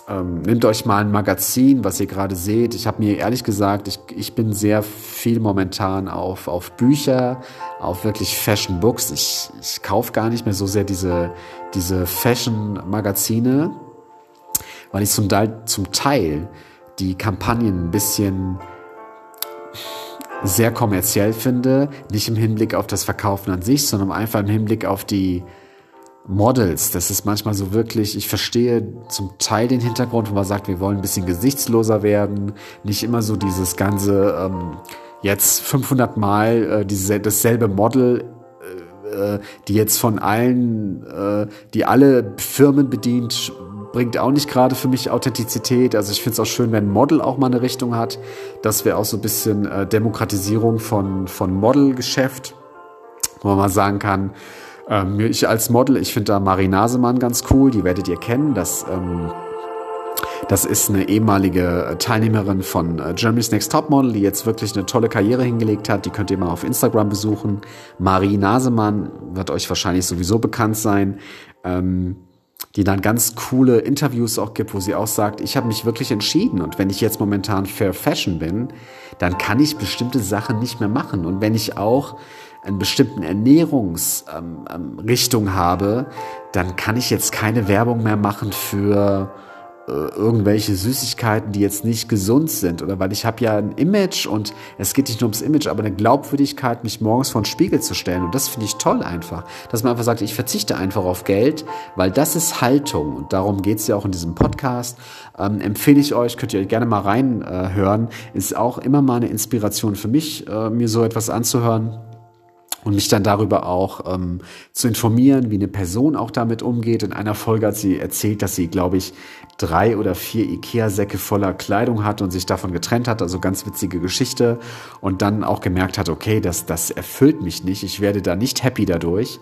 Ähm, nehmt euch mal ein Magazin, was ihr gerade seht. Ich habe mir ehrlich gesagt, ich, ich bin sehr viel momentan auf, auf Bücher, auf wirklich Fashion Books. Ich, ich kaufe gar nicht mehr so sehr diese, diese Fashion-Magazine, weil ich zum zum Teil die Kampagnen ein bisschen sehr kommerziell finde. Nicht im Hinblick auf das Verkaufen an sich, sondern einfach im Hinblick auf die Models, das ist manchmal so wirklich, ich verstehe zum Teil den Hintergrund, wo man sagt, wir wollen ein bisschen gesichtsloser werden, nicht immer so dieses ganze, ähm, jetzt 500 Mal äh, diese, dasselbe Model, äh, äh, die jetzt von allen, äh, die alle Firmen bedient, bringt auch nicht gerade für mich Authentizität. Also ich finde es auch schön, wenn Model auch mal eine Richtung hat. Das wäre auch so ein bisschen äh, Demokratisierung von, von Modelgeschäft, wo man mal sagen kann, ähm, ich als Model, ich finde da Marie Nasemann ganz cool, die werdet ihr kennen. Das, ähm, das ist eine ehemalige Teilnehmerin von äh, Germany's Next Top Model, die jetzt wirklich eine tolle Karriere hingelegt hat. Die könnt ihr mal auf Instagram besuchen. Marie Nasemann wird euch wahrscheinlich sowieso bekannt sein. Ähm, die dann ganz coole Interviews auch gibt, wo sie auch sagt, ich habe mich wirklich entschieden und wenn ich jetzt momentan Fair Fashion bin, dann kann ich bestimmte Sachen nicht mehr machen und wenn ich auch einen bestimmten Ernährungsrichtung ähm, ähm, habe, dann kann ich jetzt keine Werbung mehr machen für äh, irgendwelche Süßigkeiten, die jetzt nicht gesund sind oder weil ich habe ja ein Image und es geht nicht nur ums Image, aber eine Glaubwürdigkeit, mich morgens vor den Spiegel zu stellen. Und das finde ich toll einfach, dass man einfach sagt, ich verzichte einfach auf Geld, weil das ist Haltung. Und darum geht es ja auch in diesem Podcast. Ähm, empfehle ich euch, könnt ihr gerne mal reinhören, äh, ist auch immer mal eine Inspiration für mich, äh, mir so etwas anzuhören und mich dann darüber auch ähm, zu informieren, wie eine Person auch damit umgeht. In einer Folge hat sie erzählt, dass sie, glaube ich, drei oder vier Ikea-Säcke voller Kleidung hat und sich davon getrennt hat. Also ganz witzige Geschichte. Und dann auch gemerkt hat, okay, das, das erfüllt mich nicht. Ich werde da nicht happy dadurch.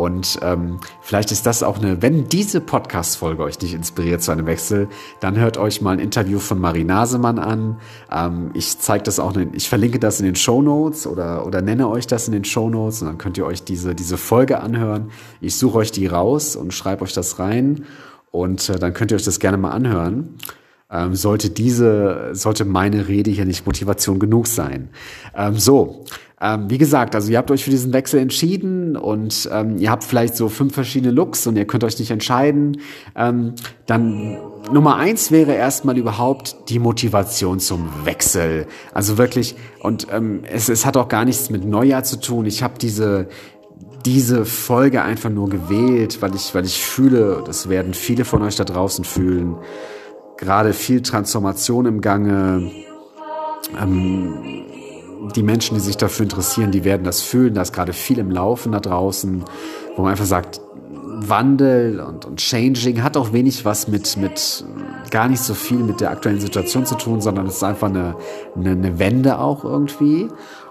Und ähm, vielleicht ist das auch eine, wenn diese Podcast-Folge euch nicht inspiriert zu einem Wechsel, dann hört euch mal ein Interview von Marie Nasemann an. Ähm, ich zeige das auch, ich verlinke das in den Show Notes oder, oder nenne euch das in den Show Notes und dann könnt ihr euch diese, diese Folge anhören. Ich suche euch die raus und schreibe euch das rein und äh, dann könnt ihr euch das gerne mal anhören. ähm, sollte diese, sollte meine Rede hier nicht Motivation genug sein. Ähm, so, ähm, wie gesagt, also ihr habt euch für diesen Wechsel entschieden und ähm, ihr habt vielleicht so fünf verschiedene Looks und ihr könnt euch nicht entscheiden. Ähm, dann Nummer eins wäre erstmal überhaupt die Motivation zum Wechsel. Also wirklich, und ähm, es, es hat auch gar nichts mit Neujahr zu tun. Ich habe diese diese Folge einfach nur gewählt, weil ich, weil ich fühle, das werden viele von euch da draußen fühlen, gerade viel Transformation im Gange. Ähm, die Menschen, die sich dafür interessieren, die werden das fühlen. Da ist gerade viel im Laufen da draußen, wo man einfach sagt, Wandel und, und Changing hat auch wenig was mit, mit gar nicht so viel mit der aktuellen Situation zu tun, sondern es ist einfach eine, eine, eine Wende auch irgendwie.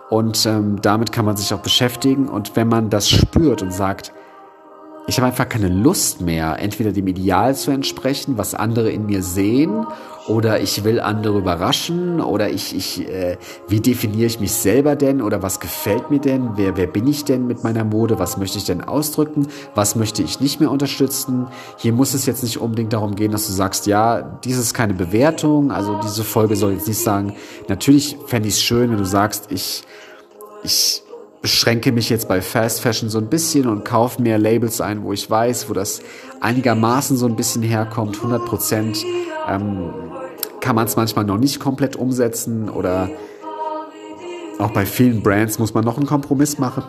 Und ähm, damit kann man sich auch beschäftigen. Und wenn man das spürt und sagt, ich habe einfach keine Lust mehr, entweder dem Ideal zu entsprechen, was andere in mir sehen, oder ich will andere überraschen, oder ich, ich äh, wie definiere ich mich selber denn, oder was gefällt mir denn, wer, wer bin ich denn mit meiner Mode, was möchte ich denn ausdrücken, was möchte ich nicht mehr unterstützen. Hier muss es jetzt nicht unbedingt darum gehen, dass du sagst, ja, dies ist keine Bewertung, also diese Folge soll jetzt nicht sagen, natürlich fände ich es schön, wenn du sagst, ich, ich beschränke mich jetzt bei Fast Fashion so ein bisschen und kaufe mehr Labels ein, wo ich weiß, wo das einigermaßen so ein bisschen herkommt. 100 Prozent ähm, kann man es manchmal noch nicht komplett umsetzen oder auch bei vielen Brands muss man noch einen Kompromiss machen,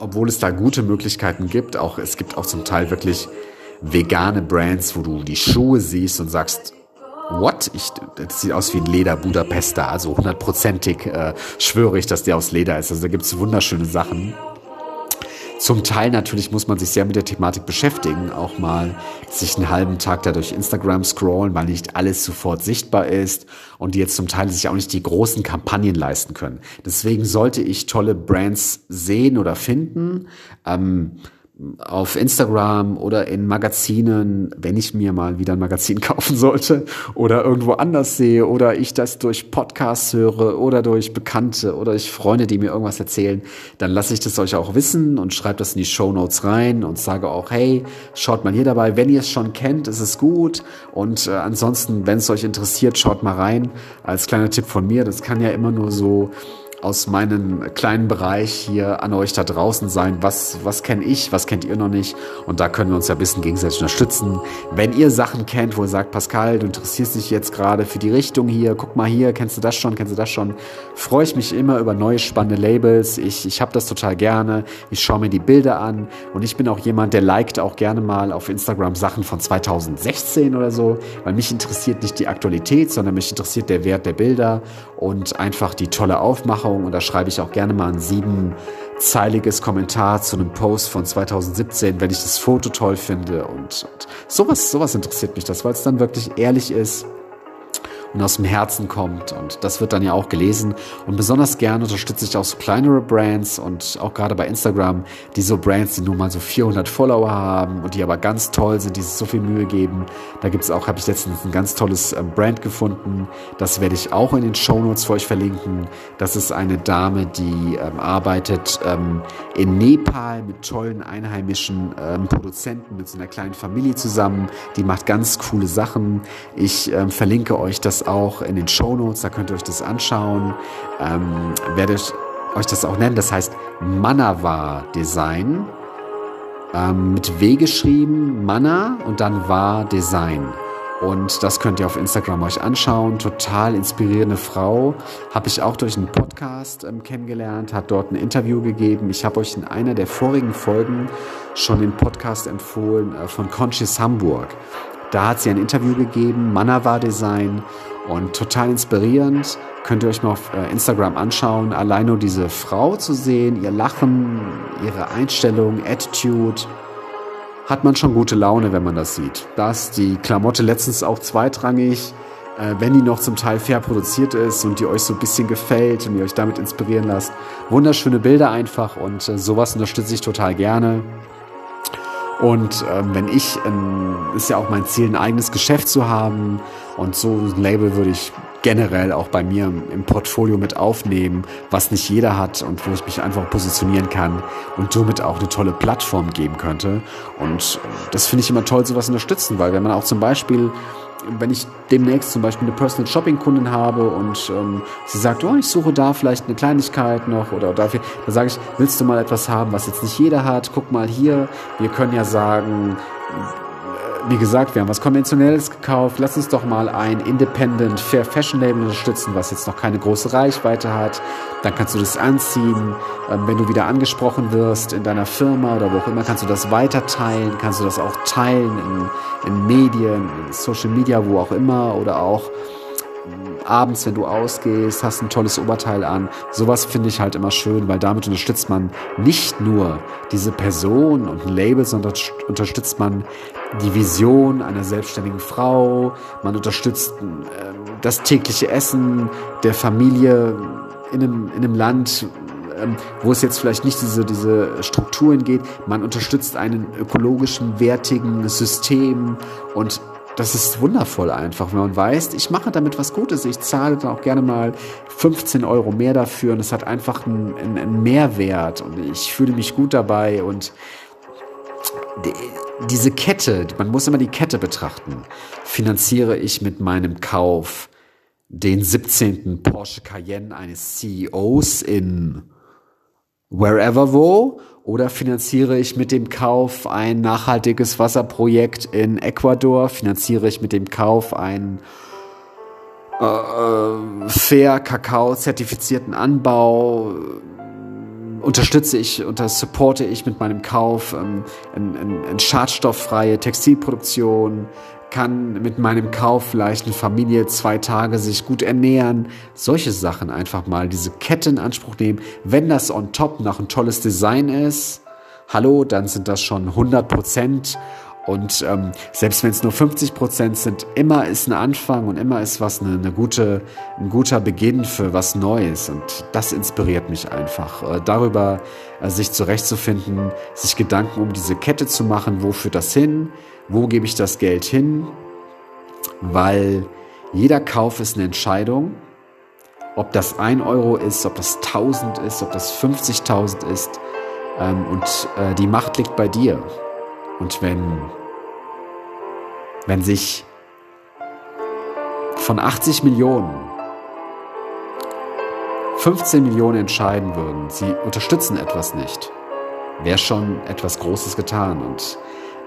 obwohl es da gute Möglichkeiten gibt. Auch es gibt auch zum Teil wirklich vegane Brands, wo du die Schuhe siehst und sagst, what? Ich, das sieht aus wie ein Leder Budapester, also hundertprozentig äh, schwöre ich, dass der aus Leder ist. Also da gibt es wunderschöne Sachen. Zum Teil natürlich muss man sich sehr mit der Thematik beschäftigen, auch mal sich einen halben Tag da durch Instagram scrollen, weil nicht alles sofort sichtbar ist und die jetzt zum Teil sich auch nicht die großen Kampagnen leisten können. Deswegen sollte ich tolle Brands sehen oder finden. Ähm, auf Instagram oder in Magazinen, wenn ich mir mal wieder ein Magazin kaufen sollte oder irgendwo anders sehe oder ich das durch Podcasts höre oder durch Bekannte oder durch Freunde, die mir irgendwas erzählen, dann lasse ich das euch auch wissen und schreibe das in die Show Notes rein und sage auch, hey, schaut mal hier dabei. Wenn ihr es schon kennt, ist es gut und äh, ansonsten, wenn es euch interessiert, schaut mal rein. Als kleiner Tipp von mir, das kann ja immer nur so aus meinem kleinen Bereich hier an euch da draußen sein. Was, was kenne ich, was kennt ihr noch nicht? Und da können wir uns ja ein bisschen gegenseitig unterstützen. Wenn ihr Sachen kennt, wo ihr sagt, Pascal, du interessierst dich jetzt gerade für die Richtung hier, guck mal hier, kennst du das schon, kennst du das schon? Freue ich mich immer über neue spannende Labels. Ich, ich habe das total gerne. Ich schaue mir die Bilder an und ich bin auch jemand, der liked auch gerne mal auf Instagram Sachen von 2016 oder so, weil mich interessiert nicht die Aktualität, sondern mich interessiert der Wert der Bilder und einfach die tolle Aufmachung Erfahrung und da schreibe ich auch gerne mal ein siebenzeiliges Kommentar zu einem Post von 2017, wenn ich das Foto toll finde. Und, und sowas, sowas interessiert mich das, weil es dann wirklich ehrlich ist und aus dem Herzen kommt. Und das wird dann ja auch gelesen. Und besonders gerne unterstütze ich auch so kleinere Brands und auch gerade bei Instagram, die so Brands, die nur mal so 400 Follower haben und die aber ganz toll sind, die sich so viel Mühe geben. Da gibt es auch, habe ich letztens ein ganz tolles ähm, Brand gefunden. Das werde ich auch in den Show Notes für euch verlinken. Das ist eine Dame, die ähm, arbeitet ähm, in Nepal mit tollen einheimischen ähm, Produzenten, mit so einer kleinen Familie zusammen. Die macht ganz coole Sachen. Ich ähm, verlinke euch das auch in den Show Notes, da könnt ihr euch das anschauen. Ähm, werde ich euch das auch nennen. Das heißt Manava Design. Ähm, mit W geschrieben, Mana und dann war Design. Und das könnt ihr auf Instagram euch anschauen. Total inspirierende Frau. Habe ich auch durch einen Podcast ähm, kennengelernt, hat dort ein Interview gegeben. Ich habe euch in einer der vorigen Folgen schon den Podcast empfohlen äh, von Conscious Hamburg. Da hat sie ein Interview gegeben, Manava Design und total inspirierend. Könnt ihr euch mal auf äh, Instagram anschauen. Allein nur diese Frau zu sehen, ihr Lachen, ihre Einstellung, Attitude, hat man schon gute Laune, wenn man das sieht. Da ist die Klamotte letztens auch zweitrangig. Äh, wenn die noch zum Teil fair produziert ist und die euch so ein bisschen gefällt und ihr euch damit inspirieren lasst. Wunderschöne Bilder einfach und äh, sowas unterstütze ich total gerne. Und ähm, wenn ich, ähm, ist ja auch mein Ziel, ein eigenes Geschäft zu haben Und so ein Label würde ich generell auch bei mir im Portfolio mit aufnehmen, was nicht jeder hat und wo ich mich einfach positionieren kann und somit auch eine tolle Plattform geben könnte. Und das finde ich immer toll, sowas unterstützen, weil wenn man auch zum Beispiel wenn ich demnächst zum Beispiel eine Personal Shopping Kundin habe und ähm, sie sagt, oh, ich suche da vielleicht eine Kleinigkeit noch oder dafür, dann sage ich, willst du mal etwas haben, was jetzt nicht jeder hat? Guck mal hier, wir können ja sagen, wie gesagt, wir haben was Konventionelles gekauft. Lass uns doch mal ein Independent Fair Fashion Label unterstützen, was jetzt noch keine große Reichweite hat. Dann kannst du das anziehen. Ähm, wenn du wieder angesprochen wirst in deiner Firma oder wo auch immer, kannst du das weiter teilen. Kannst du das auch teilen in, in Medien, in Social Media, wo auch immer oder auch abends, wenn du ausgehst, hast ein tolles Oberteil an. Sowas finde ich halt immer schön, weil damit unterstützt man nicht nur diese Person und ein Label, sondern unterstützt man die Vision einer selbstständigen Frau. Man unterstützt äh, das tägliche Essen der Familie in einem, in einem Land, ähm, wo es jetzt vielleicht nicht diese, diese Strukturen geht. Man unterstützt einen ökologischen, wertigen System und das ist wundervoll einfach, wenn man weiß, ich mache damit was Gutes. Ich zahle dann auch gerne mal 15 Euro mehr dafür und es hat einfach einen, einen, Mehrwert und ich fühle mich gut dabei und die, diese Kette, man muss immer die Kette betrachten, finanziere ich mit meinem Kauf den 17. Porsche Cayenne eines CEOs in wherever wo oder finanziere ich mit dem Kauf ein nachhaltiges Wasserprojekt in Ecuador? Finanziere ich mit dem Kauf einen äh, äh, fair Kakao zertifizierten Anbau? Unterstütze ich und supporte ich mit meinem Kauf ähm, in, in, in schadstofffreie Textilproduktion? Kann mit meinem Kauf vielleicht eine Familie zwei Tage sich gut ernähren. Solche Sachen einfach mal, diese Kette in Anspruch nehmen. Wenn das on top noch ein tolles Design ist, hallo, dann sind das schon 100 Prozent. Und ähm, selbst wenn es nur 50 Prozent sind, immer ist ein Anfang und immer ist was eine, eine gute, ein guter Beginn für was Neues. Und das inspiriert mich einfach, äh, darüber äh, sich zurechtzufinden, sich Gedanken um diese Kette zu machen, wo führt das hin, wo gebe ich das Geld hin, weil jeder Kauf ist eine Entscheidung. Ob das 1 Euro ist, ob das 1000 ist, ob das 50.000 ist. Ähm, und äh, die Macht liegt bei dir. Und wenn, wenn sich von 80 Millionen 15 Millionen entscheiden würden, sie unterstützen etwas nicht, wäre schon etwas Großes getan. Und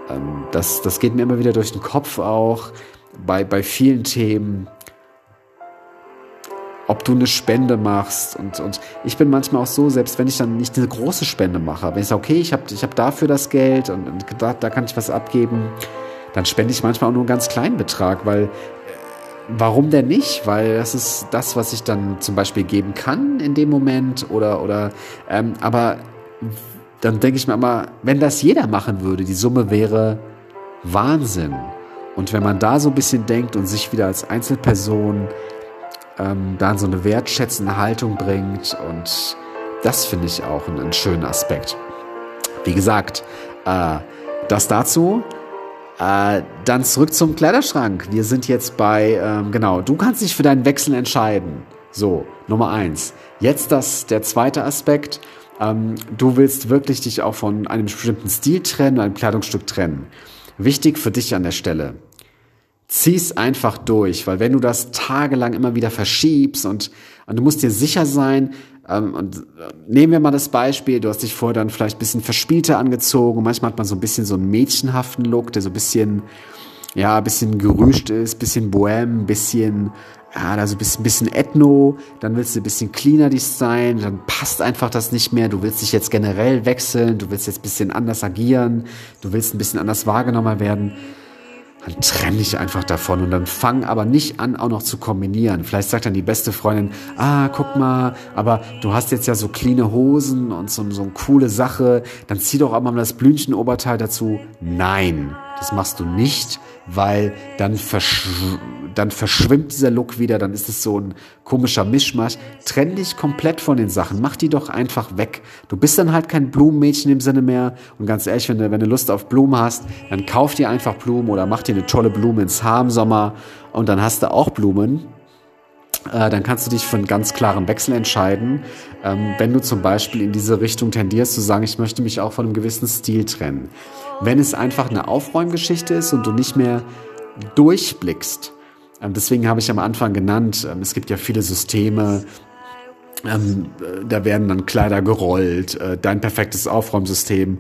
ähm, das, das geht mir immer wieder durch den Kopf auch bei, bei vielen Themen, ob du eine Spende machst. Und, und ich bin manchmal auch so, selbst wenn ich dann nicht eine große Spende mache, wenn ich sage, okay, ich habe ich hab dafür das Geld und, und da, da kann ich was abgeben, dann spende ich manchmal auch nur einen ganz kleinen Betrag, weil äh, warum denn nicht? Weil das ist das, was ich dann zum Beispiel geben kann in dem Moment oder, oder ähm, aber dann denke ich mir immer, wenn das jeder machen würde, die Summe wäre Wahnsinn. Und wenn man da so ein bisschen denkt und sich wieder als Einzelperson ähm, dann so eine wertschätzende Haltung bringt und das finde ich auch einen, einen, schönen Aspekt. Wie gesagt, äh, das dazu. Äh, dann zurück zum Kleiderschrank. Wir sind jetzt bei, ähm, genau, du kannst dich für deinen Wechsel entscheiden. So, Nummer eins. Jetzt das, der zweite Aspekt. Ähm, du willst wirklich dich auch von einem bestimmten Stil trennen, einem Kleidungsstück trennen. Wichtig für dich an der Stelle. Zieh's einfach durch, weil wenn du das tagelang immer wieder verschiebst und, und du musst dir sicher sein, ähm, und äh, nehmen wir mal das Beispiel, du hast dich vorher dann vielleicht ein bisschen verspielter angezogen, manchmal hat man so ein bisschen so einen mädchenhaften Look, der so ein bisschen, ja, ein bisschen gerüscht ist, ein bisschen bohem, ein bisschen ja, also ein bisschen ethno, dann willst du ein bisschen cleaner dich sein, dann passt einfach das nicht mehr, du willst dich jetzt generell wechseln, du willst jetzt ein bisschen anders agieren, du willst ein bisschen anders wahrgenommen werden, dann trenn dich einfach davon und dann fang aber nicht an, auch noch zu kombinieren. Vielleicht sagt dann die beste Freundin, ah, guck mal, aber du hast jetzt ja so cleane Hosen und so, so eine coole Sache, dann zieh doch auch mal das Blümchenoberteil dazu. Nein, das machst du nicht, weil dann, verschw dann verschwimmt dieser Look wieder, dann ist es so ein komischer Mischmasch. Trenn dich komplett von den Sachen, mach die doch einfach weg. Du bist dann halt kein Blumenmädchen im Sinne mehr und ganz ehrlich, wenn du, wenn du Lust auf Blumen hast, dann kauf dir einfach Blumen oder mach dir eine tolle Blume ins Haar im Sommer und dann hast du auch Blumen dann kannst du dich für einen ganz klaren Wechsel entscheiden. Ähm, wenn du zum Beispiel in diese Richtung tendierst, zu sagen, ich möchte mich auch von einem gewissen Stil trennen. Wenn es einfach eine Aufräumgeschichte ist und du nicht mehr durchblickst, ähm, deswegen habe ich am Anfang genannt, ähm, es gibt ja viele Systeme, äh, da werden dann Kleider gerollt, äh, dein perfektes Aufräumsystem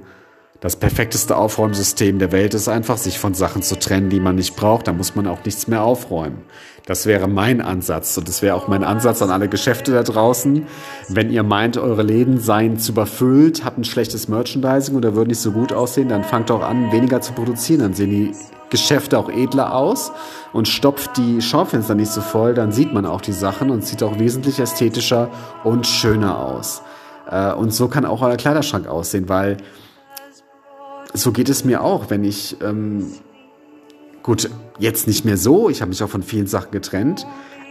das perfekteste Aufräumsystem der Welt ist einfach, sich von Sachen zu trennen, die man nicht braucht. Da muss man auch nichts mehr aufräumen. Das wäre mein Ansatz und das wäre auch mein Ansatz an alle Geschäfte da draußen. Wenn ihr meint, eure Läden seien zu überfüllt, habt ein schlechtes Merchandising oder würden nicht so gut aussehen, dann fangt auch an, weniger zu produzieren. Dann sehen die Geschäfte auch edler aus und stopft die Schaufenster nicht so voll, dann sieht man auch die Sachen und sieht auch wesentlich ästhetischer und schöner aus. Äh, und so kann auch euer Kleiderschrank aussehen, weil so geht es mir auch, wenn ich, ähm, gut, jetzt nicht mehr so, ich habe mich auch von vielen Sachen getrennt,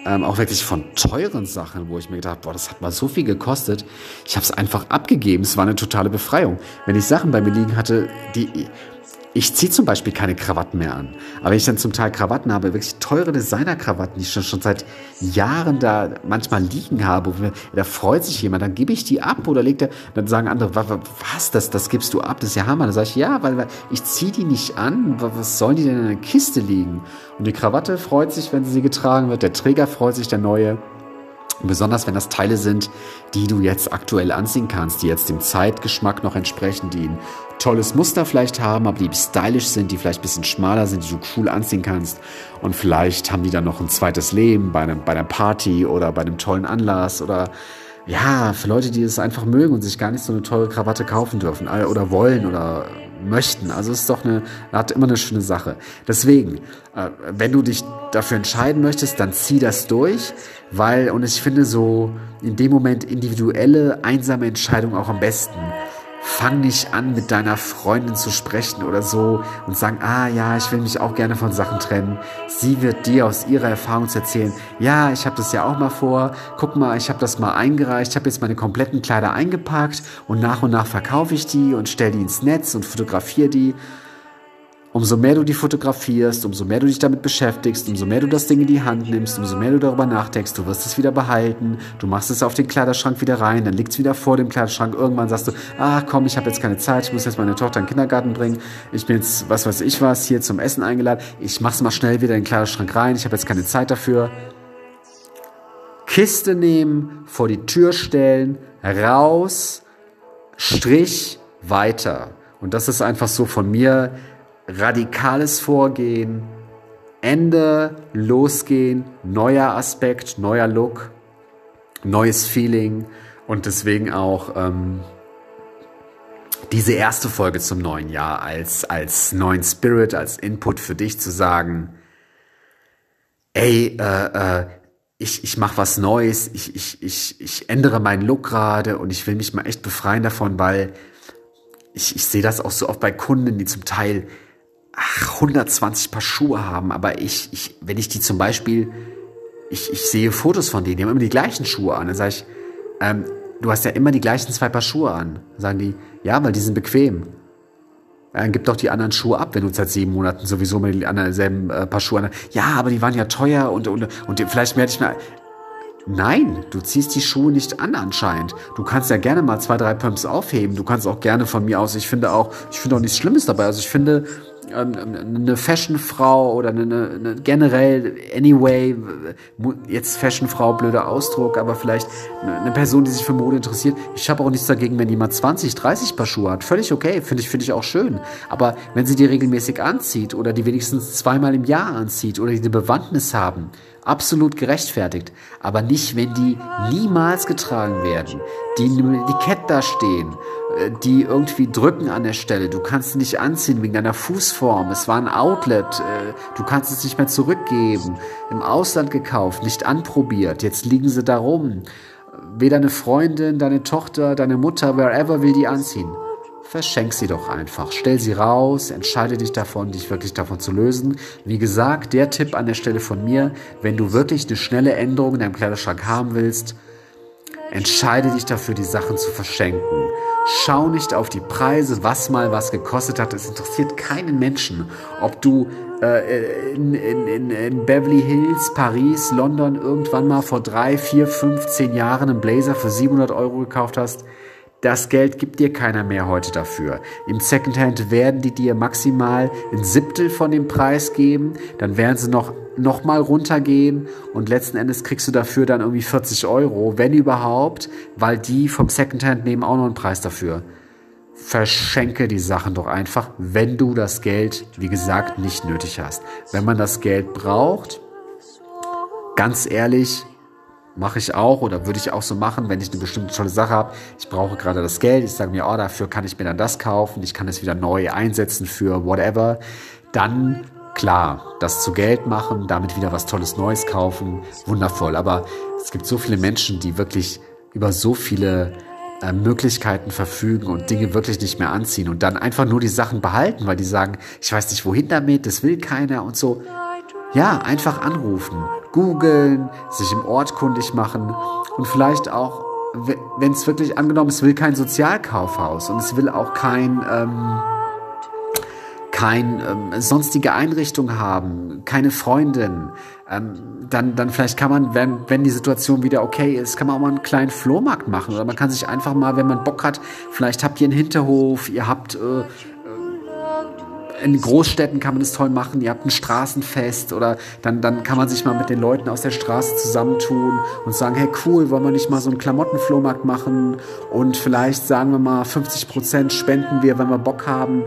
ähm, auch wirklich von teuren Sachen, wo ich mir gedacht habe, boah, das hat mal so viel gekostet. Ich habe es einfach abgegeben. Es war eine totale Befreiung. Wenn ich Sachen bei mir liegen hatte, die ich ziehe zum Beispiel keine Krawatten mehr an. Aber wenn ich dann zum Teil Krawatten habe, wirklich teure Designer-Krawatten, die ich schon, schon seit Jahren da manchmal liegen habe, da freut sich jemand, dann gebe ich die ab oder legt er, dann sagen andere, was, das, das gibst du ab, das ist ja Hammer. Dann sage ich, ja, weil, weil ich ziehe die nicht an, was sollen die denn in einer Kiste liegen? Und die Krawatte freut sich, wenn sie getragen wird, der Träger freut sich, der neue. Besonders wenn das Teile sind, die du jetzt aktuell anziehen kannst, die jetzt dem Zeitgeschmack noch entsprechen, die ein tolles Muster vielleicht haben, aber die stylisch sind, die vielleicht ein bisschen schmaler sind, die du cool anziehen kannst. Und vielleicht haben die dann noch ein zweites Leben bei, einem, bei einer Party oder bei einem tollen Anlass oder ja, für Leute, die es einfach mögen und sich gar nicht so eine teure Krawatte kaufen dürfen oder wollen oder möchten. Also es ist doch eine, hat immer eine schöne Sache. Deswegen, äh, wenn du dich dafür entscheiden möchtest, dann zieh das durch, weil, und ich finde so in dem Moment individuelle, einsame Entscheidung auch am besten fang nicht an, mit deiner Freundin zu sprechen oder so und sagen, ah ja, ich will mich auch gerne von Sachen trennen. Sie wird dir aus ihrer Erfahrung erzählen, ja, ich habe das ja auch mal vor. Guck mal, ich habe das mal eingereicht, ich habe jetzt meine kompletten Kleider eingepackt und nach und nach verkaufe ich die und stelle die ins Netz und fotografiere die. Umso mehr du die fotografierst, umso mehr du dich damit beschäftigst, umso mehr du das Ding in die Hand nimmst, umso mehr du darüber nachdenkst, du wirst es wieder behalten, du machst es auf den Kleiderschrank wieder rein, dann liegt es wieder vor dem Kleiderschrank. Irgendwann sagst du, ach komm, ich habe jetzt keine Zeit, ich muss jetzt meine Tochter in den Kindergarten bringen, ich bin jetzt, was weiß ich was, hier zum Essen eingeladen, ich mach's mal schnell wieder in den Kleiderschrank rein, ich habe jetzt keine Zeit dafür. Kiste nehmen, vor die Tür stellen, raus, Strich, weiter. Und das ist einfach so von mir radikales Vorgehen, Ende, losgehen, neuer Aspekt, neuer Look, neues Feeling und deswegen auch ähm, diese erste Folge zum neuen Jahr als, als neuen Spirit, als Input für dich zu sagen, ey, äh, äh, ich, ich mache was Neues, ich, ich, ich, ich ändere meinen Look gerade und ich will mich mal echt befreien davon, weil ich, ich sehe das auch so oft bei Kunden, die zum Teil ach, 120 Paar Schuhe haben, aber ich, ich, wenn ich die zum Beispiel, ich, ich sehe Fotos von denen, die haben immer die gleichen Schuhe an, dann sage ich, ähm, du hast ja immer die gleichen zwei Paar Schuhe an. Dann sagen die, ja, weil die sind bequem. Dann gib doch die anderen Schuhe ab, wenn du seit sieben Monaten sowieso die anderen selben äh, Paar Schuhe an. Ja, aber die waren ja teuer und, und, und vielleicht mehr ich mal. Nein, du ziehst die Schuhe nicht an anscheinend. Du kannst ja gerne mal zwei, drei Pumps aufheben. Du kannst auch gerne von mir aus, ich finde auch, ich finde auch nichts Schlimmes dabei. Also ich finde, eine Fashionfrau oder eine, eine, generell, anyway, jetzt Fashionfrau, blöder Ausdruck, aber vielleicht eine Person, die sich für Mode interessiert. Ich habe auch nichts dagegen, wenn jemand 20, 30 Paar Schuhe hat. Völlig okay, finde ich, finde ich auch schön. Aber wenn sie die regelmäßig anzieht oder die wenigstens zweimal im Jahr anzieht oder die eine Bewandtnis haben, absolut gerechtfertigt. Aber nicht, wenn die niemals getragen werden, die nur Etikett da stehen, äh, die irgendwie drücken an der Stelle. Du kannst sie nicht anziehen wegen deiner Fußform. Es war ein Outlet. Äh, du kannst es nicht mehr zurückgeben. Im Ausland gekauft, nicht anprobiert. Jetzt liegen sie da rum. Weder eine Freundin, deine Tochter, deine Mutter, wherever will die anziehen. Verschenk sie doch einfach. Stell sie raus, entscheide dich davon, dich wirklich davon zu lösen. Wie gesagt, der Tipp an der Stelle von mir, wenn du wirklich eine schnelle Änderung in deinem Kleiderschrank haben willst, entscheide dich dafür, die Sachen zu verschenken. Schau nicht auf die Preise, was mal was gekostet hat. Es interessiert keinen Menschen, ob du äh, in, in, in, Beverly Hills, Paris, London irgendwann mal vor drei, vier, fünf, zehn Jahren einen Blazer für 700 Euro gekauft hast. Das Geld gibt dir keiner mehr heute dafür. Im Secondhand werden die dir maximal ein Siebtel von dem Preis geben. Dann werden sie noch, noch mal runtergehen und letzten Endes kriegst du dafür dann irgendwie 40 Euro, wenn überhaupt, weil die vom Secondhand nehmen auch noch einen Preis dafür. Verschenke die Sachen doch einfach, wenn du das Geld, wie gesagt, nicht nötig hast. Wenn man das Geld braucht, ganz ehrlich, mache ich auch oder würde ich auch so machen, wenn ich eine bestimmte tolle Sache habe. Ich brauche gerade das Geld. Ich sage mir, oh, dafür kann ich mir dann das kaufen. Ich kann es wieder neu einsetzen für whatever. Dann klar, das zu Geld machen, damit wieder was Tolles Neues kaufen. Wundervoll. Aber es gibt so viele Menschen, die wirklich über so viele äh, Möglichkeiten verfügen und Dinge wirklich nicht mehr anziehen und dann einfach nur die Sachen behalten, weil die sagen, ich weiß nicht wohin damit, das will keiner und so. Ja, einfach anrufen, googeln, sich im Ort kundig machen und vielleicht auch, wenn es wirklich angenommen, es will kein Sozialkaufhaus und es will auch kein, ähm, kein ähm, sonstige Einrichtung haben, keine Freundin, ähm, dann, dann vielleicht kann man, wenn, wenn die Situation wieder okay ist, kann man auch mal einen kleinen Flohmarkt machen oder man kann sich einfach mal, wenn man Bock hat, vielleicht habt ihr einen Hinterhof, ihr habt äh, in Großstädten kann man das toll machen. Ihr habt ein Straßenfest oder dann, dann kann man sich mal mit den Leuten aus der Straße zusammentun und sagen, hey cool, wollen wir nicht mal so einen Klamottenflohmarkt machen und vielleicht sagen wir mal 50 Prozent spenden wir, wenn wir Bock haben.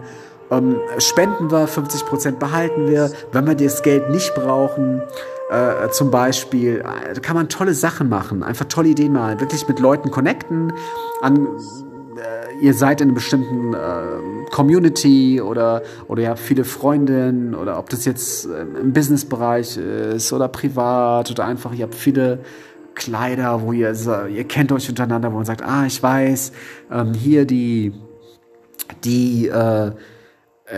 Ähm, spenden wir, 50 Prozent behalten wir. Wenn wir das Geld nicht brauchen, äh, zum Beispiel, äh, kann man tolle Sachen machen, einfach tolle Ideen mal, wirklich mit Leuten connecten, an ihr seid in einer bestimmten äh, Community oder, oder ihr habt viele Freundinnen oder ob das jetzt äh, im Businessbereich ist oder privat oder einfach ihr habt viele Kleider, wo ihr, ihr kennt euch untereinander, wo man sagt, ah, ich weiß, ähm, hier die, die, äh, äh,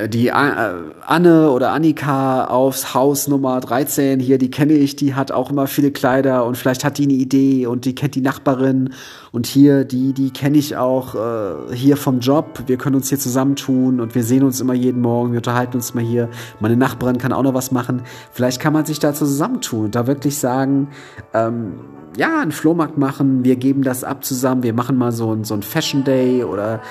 die äh, Anne oder Annika aufs Haus Nummer 13 hier, die kenne ich, die hat auch immer viele Kleider und vielleicht hat die eine Idee und die kennt die Nachbarin und hier, die, die kenne ich auch äh, hier vom Job. Wir können uns hier zusammentun und wir sehen uns immer jeden Morgen, wir unterhalten uns immer hier. Meine Nachbarin kann auch noch was machen. Vielleicht kann man sich da zusammentun und da wirklich sagen, ähm, ja, einen Flohmarkt machen, wir geben das ab zusammen, wir machen mal so, ein so ein Fashion Day oder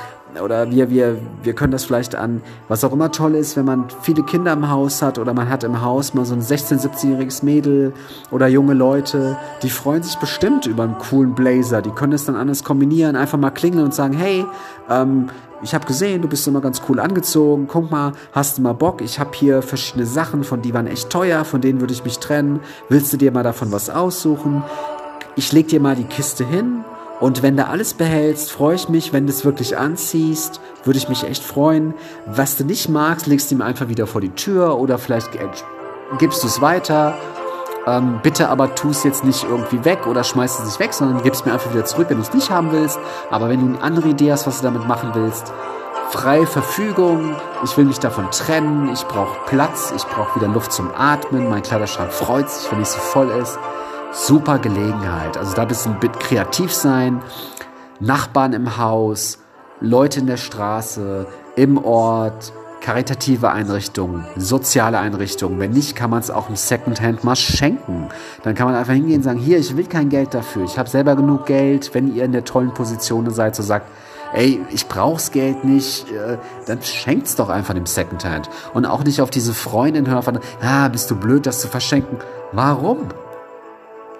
oder wir, wir, wir können das vielleicht an, was auch immer toll ist, wenn man viele Kinder im Haus hat oder man hat im Haus mal so ein 16-, 17-jähriges Mädel oder junge Leute, die freuen sich bestimmt über einen coolen Blazer. Die können es dann anders kombinieren, einfach mal klingeln und sagen, hey, ähm, ich habe gesehen, du bist immer ganz cool angezogen. Guck mal, hast du mal Bock? Ich habe hier verschiedene Sachen, von die waren echt teuer, von denen würde ich mich trennen. Willst du dir mal davon was aussuchen? Ich leg dir mal die Kiste hin und wenn du alles behältst, freue ich mich. Wenn du es wirklich anziehst, würde ich mich echt freuen. Was du nicht magst, legst du ihm einfach wieder vor die Tür oder vielleicht gibst du es weiter. Ähm, bitte aber tu es jetzt nicht irgendwie weg oder schmeißt es nicht weg, sondern gibst mir einfach wieder zurück, wenn du es nicht haben willst. Aber wenn du eine andere Idee hast, was du damit machen willst, freie Verfügung. Ich will mich davon trennen. Ich brauche Platz. Ich brauche wieder Luft zum Atmen. Mein Kleiderschrank freut sich, wenn es so voll ist super Gelegenheit. Also da bist du ein bisschen kreativ sein, Nachbarn im Haus, Leute in der Straße, im Ort, karitative Einrichtungen, soziale Einrichtungen. Wenn nicht, kann man es auch im Secondhand mal schenken. Dann kann man einfach hingehen und sagen, hier, ich will kein Geld dafür. Ich habe selber genug Geld. Wenn ihr in der tollen Position seid, so sagt, ey, ich brauch's Geld nicht, äh, dann schenkt's doch einfach dem Secondhand. Und auch nicht auf diese Freundin hören, ah, bist du blöd, das zu verschenken. Warum?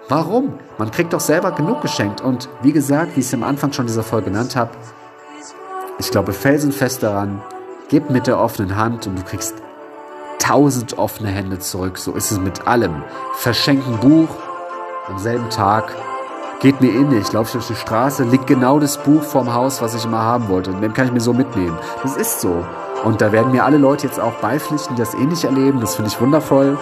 Warum? Man kriegt doch selber genug geschenkt. Und wie gesagt, wie ich es am Anfang schon dieser Folge genannt habe, ich glaube felsenfest daran, gib mit der offenen Hand und du kriegst tausend offene Hände zurück. So ist es mit allem. Verschenk ein Buch am selben Tag. Geht mir ähnlich. Laufe ich durch die Straße, liegt genau das Buch vorm Haus, was ich immer haben wollte. Und den kann ich mir so mitnehmen. Das ist so. Und da werden mir alle Leute jetzt auch beipflichten, die das ähnlich erleben. Das finde ich wundervoll.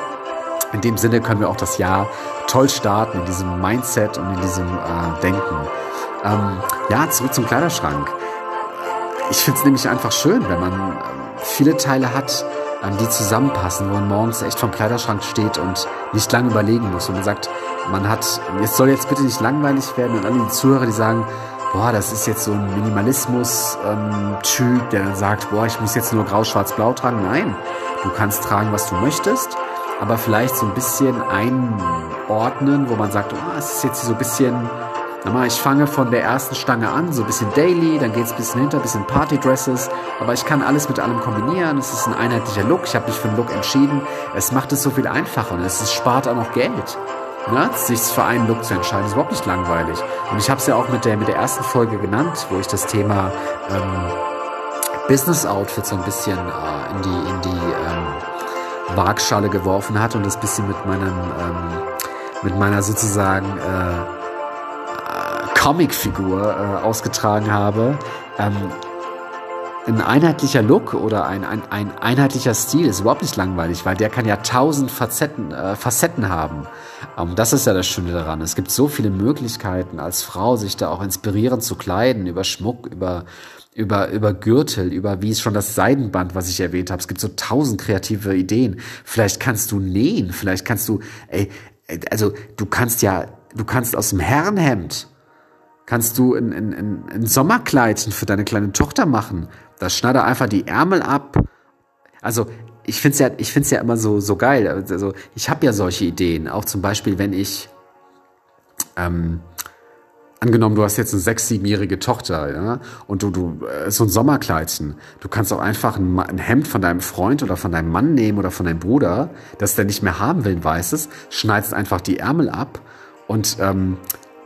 In dem Sinne können wir auch das Jahr toll starten, in diesem Mindset und in diesem äh, Denken. Ähm, ja, zurück zum Kleiderschrank. ich finde es nämlich einfach schön, wenn man ähm, viele Teile hat, ähm, die zusammenpassen, wo man morgens echt vom Kleiderschrank steht und nicht lange überlegen muss. Und man sagt, man hat, es soll jetzt bitte nicht langweilig werden und alle die Zuhörer, die sagen, boah, das ist jetzt so ein Minimalismus-Typ, ähm, der dann sagt, boah, ich muss jetzt nur grau, schwarz, blau tragen. Nein, du kannst tragen, was du möchtest, aber vielleicht so ein bisschen einordnen, wo man sagt, oh, es ist jetzt so ein bisschen ich fange von der ersten Stange an, so ein bisschen Daily, dann geht es ein bisschen hinter, ein bisschen Partydresses, aber ich kann alles mit allem kombinieren. Es ist ein einheitlicher Look. Ich habe mich für einen Look entschieden. Es macht es so viel einfacher und es spart auch noch Geld. Ne? Sich für einen Look zu entscheiden, ist überhaupt nicht langweilig. Und ich habe es ja auch mit der, mit der ersten Folge genannt, wo ich das Thema ähm, Business Outfit so ein bisschen äh, in die, in die ähm, Waagschale geworfen hat und das bisschen mit meinem, ähm, mit meiner sozusagen äh, Comicfigur äh, ausgetragen habe. Ähm, ein einheitlicher Look oder ein, ein, ein einheitlicher Stil ist überhaupt nicht langweilig, weil der kann ja tausend Facetten, äh, Facetten haben. Ähm, das ist ja das Schöne daran. Es gibt so viele Möglichkeiten als Frau, sich da auch inspirierend zu kleiden, über Schmuck, über, über, über Gürtel, über wie es schon das Seidenband, was ich erwähnt habe. Es gibt so tausend kreative Ideen. Vielleicht kannst du nähen, vielleicht kannst du, ey, also du kannst ja, du kannst aus dem Herrenhemd kannst du ein, ein, ein Sommerkleidchen für deine kleine Tochter machen. Da schneide einfach die Ärmel ab. Also ich finde es ja, ich find's ja immer so, so geil. Also ich habe ja solche Ideen. Auch zum Beispiel, wenn ich, ähm, angenommen, du hast jetzt eine sechs-, siebenjährige Tochter, ja, und du, du, äh, so ein Sommerkleidchen. Du kannst auch einfach ein, ein, Hemd von deinem Freund oder von deinem Mann nehmen oder von deinem Bruder, das der nicht mehr haben will, ein weißes, schneidest einfach die Ärmel ab und ähm,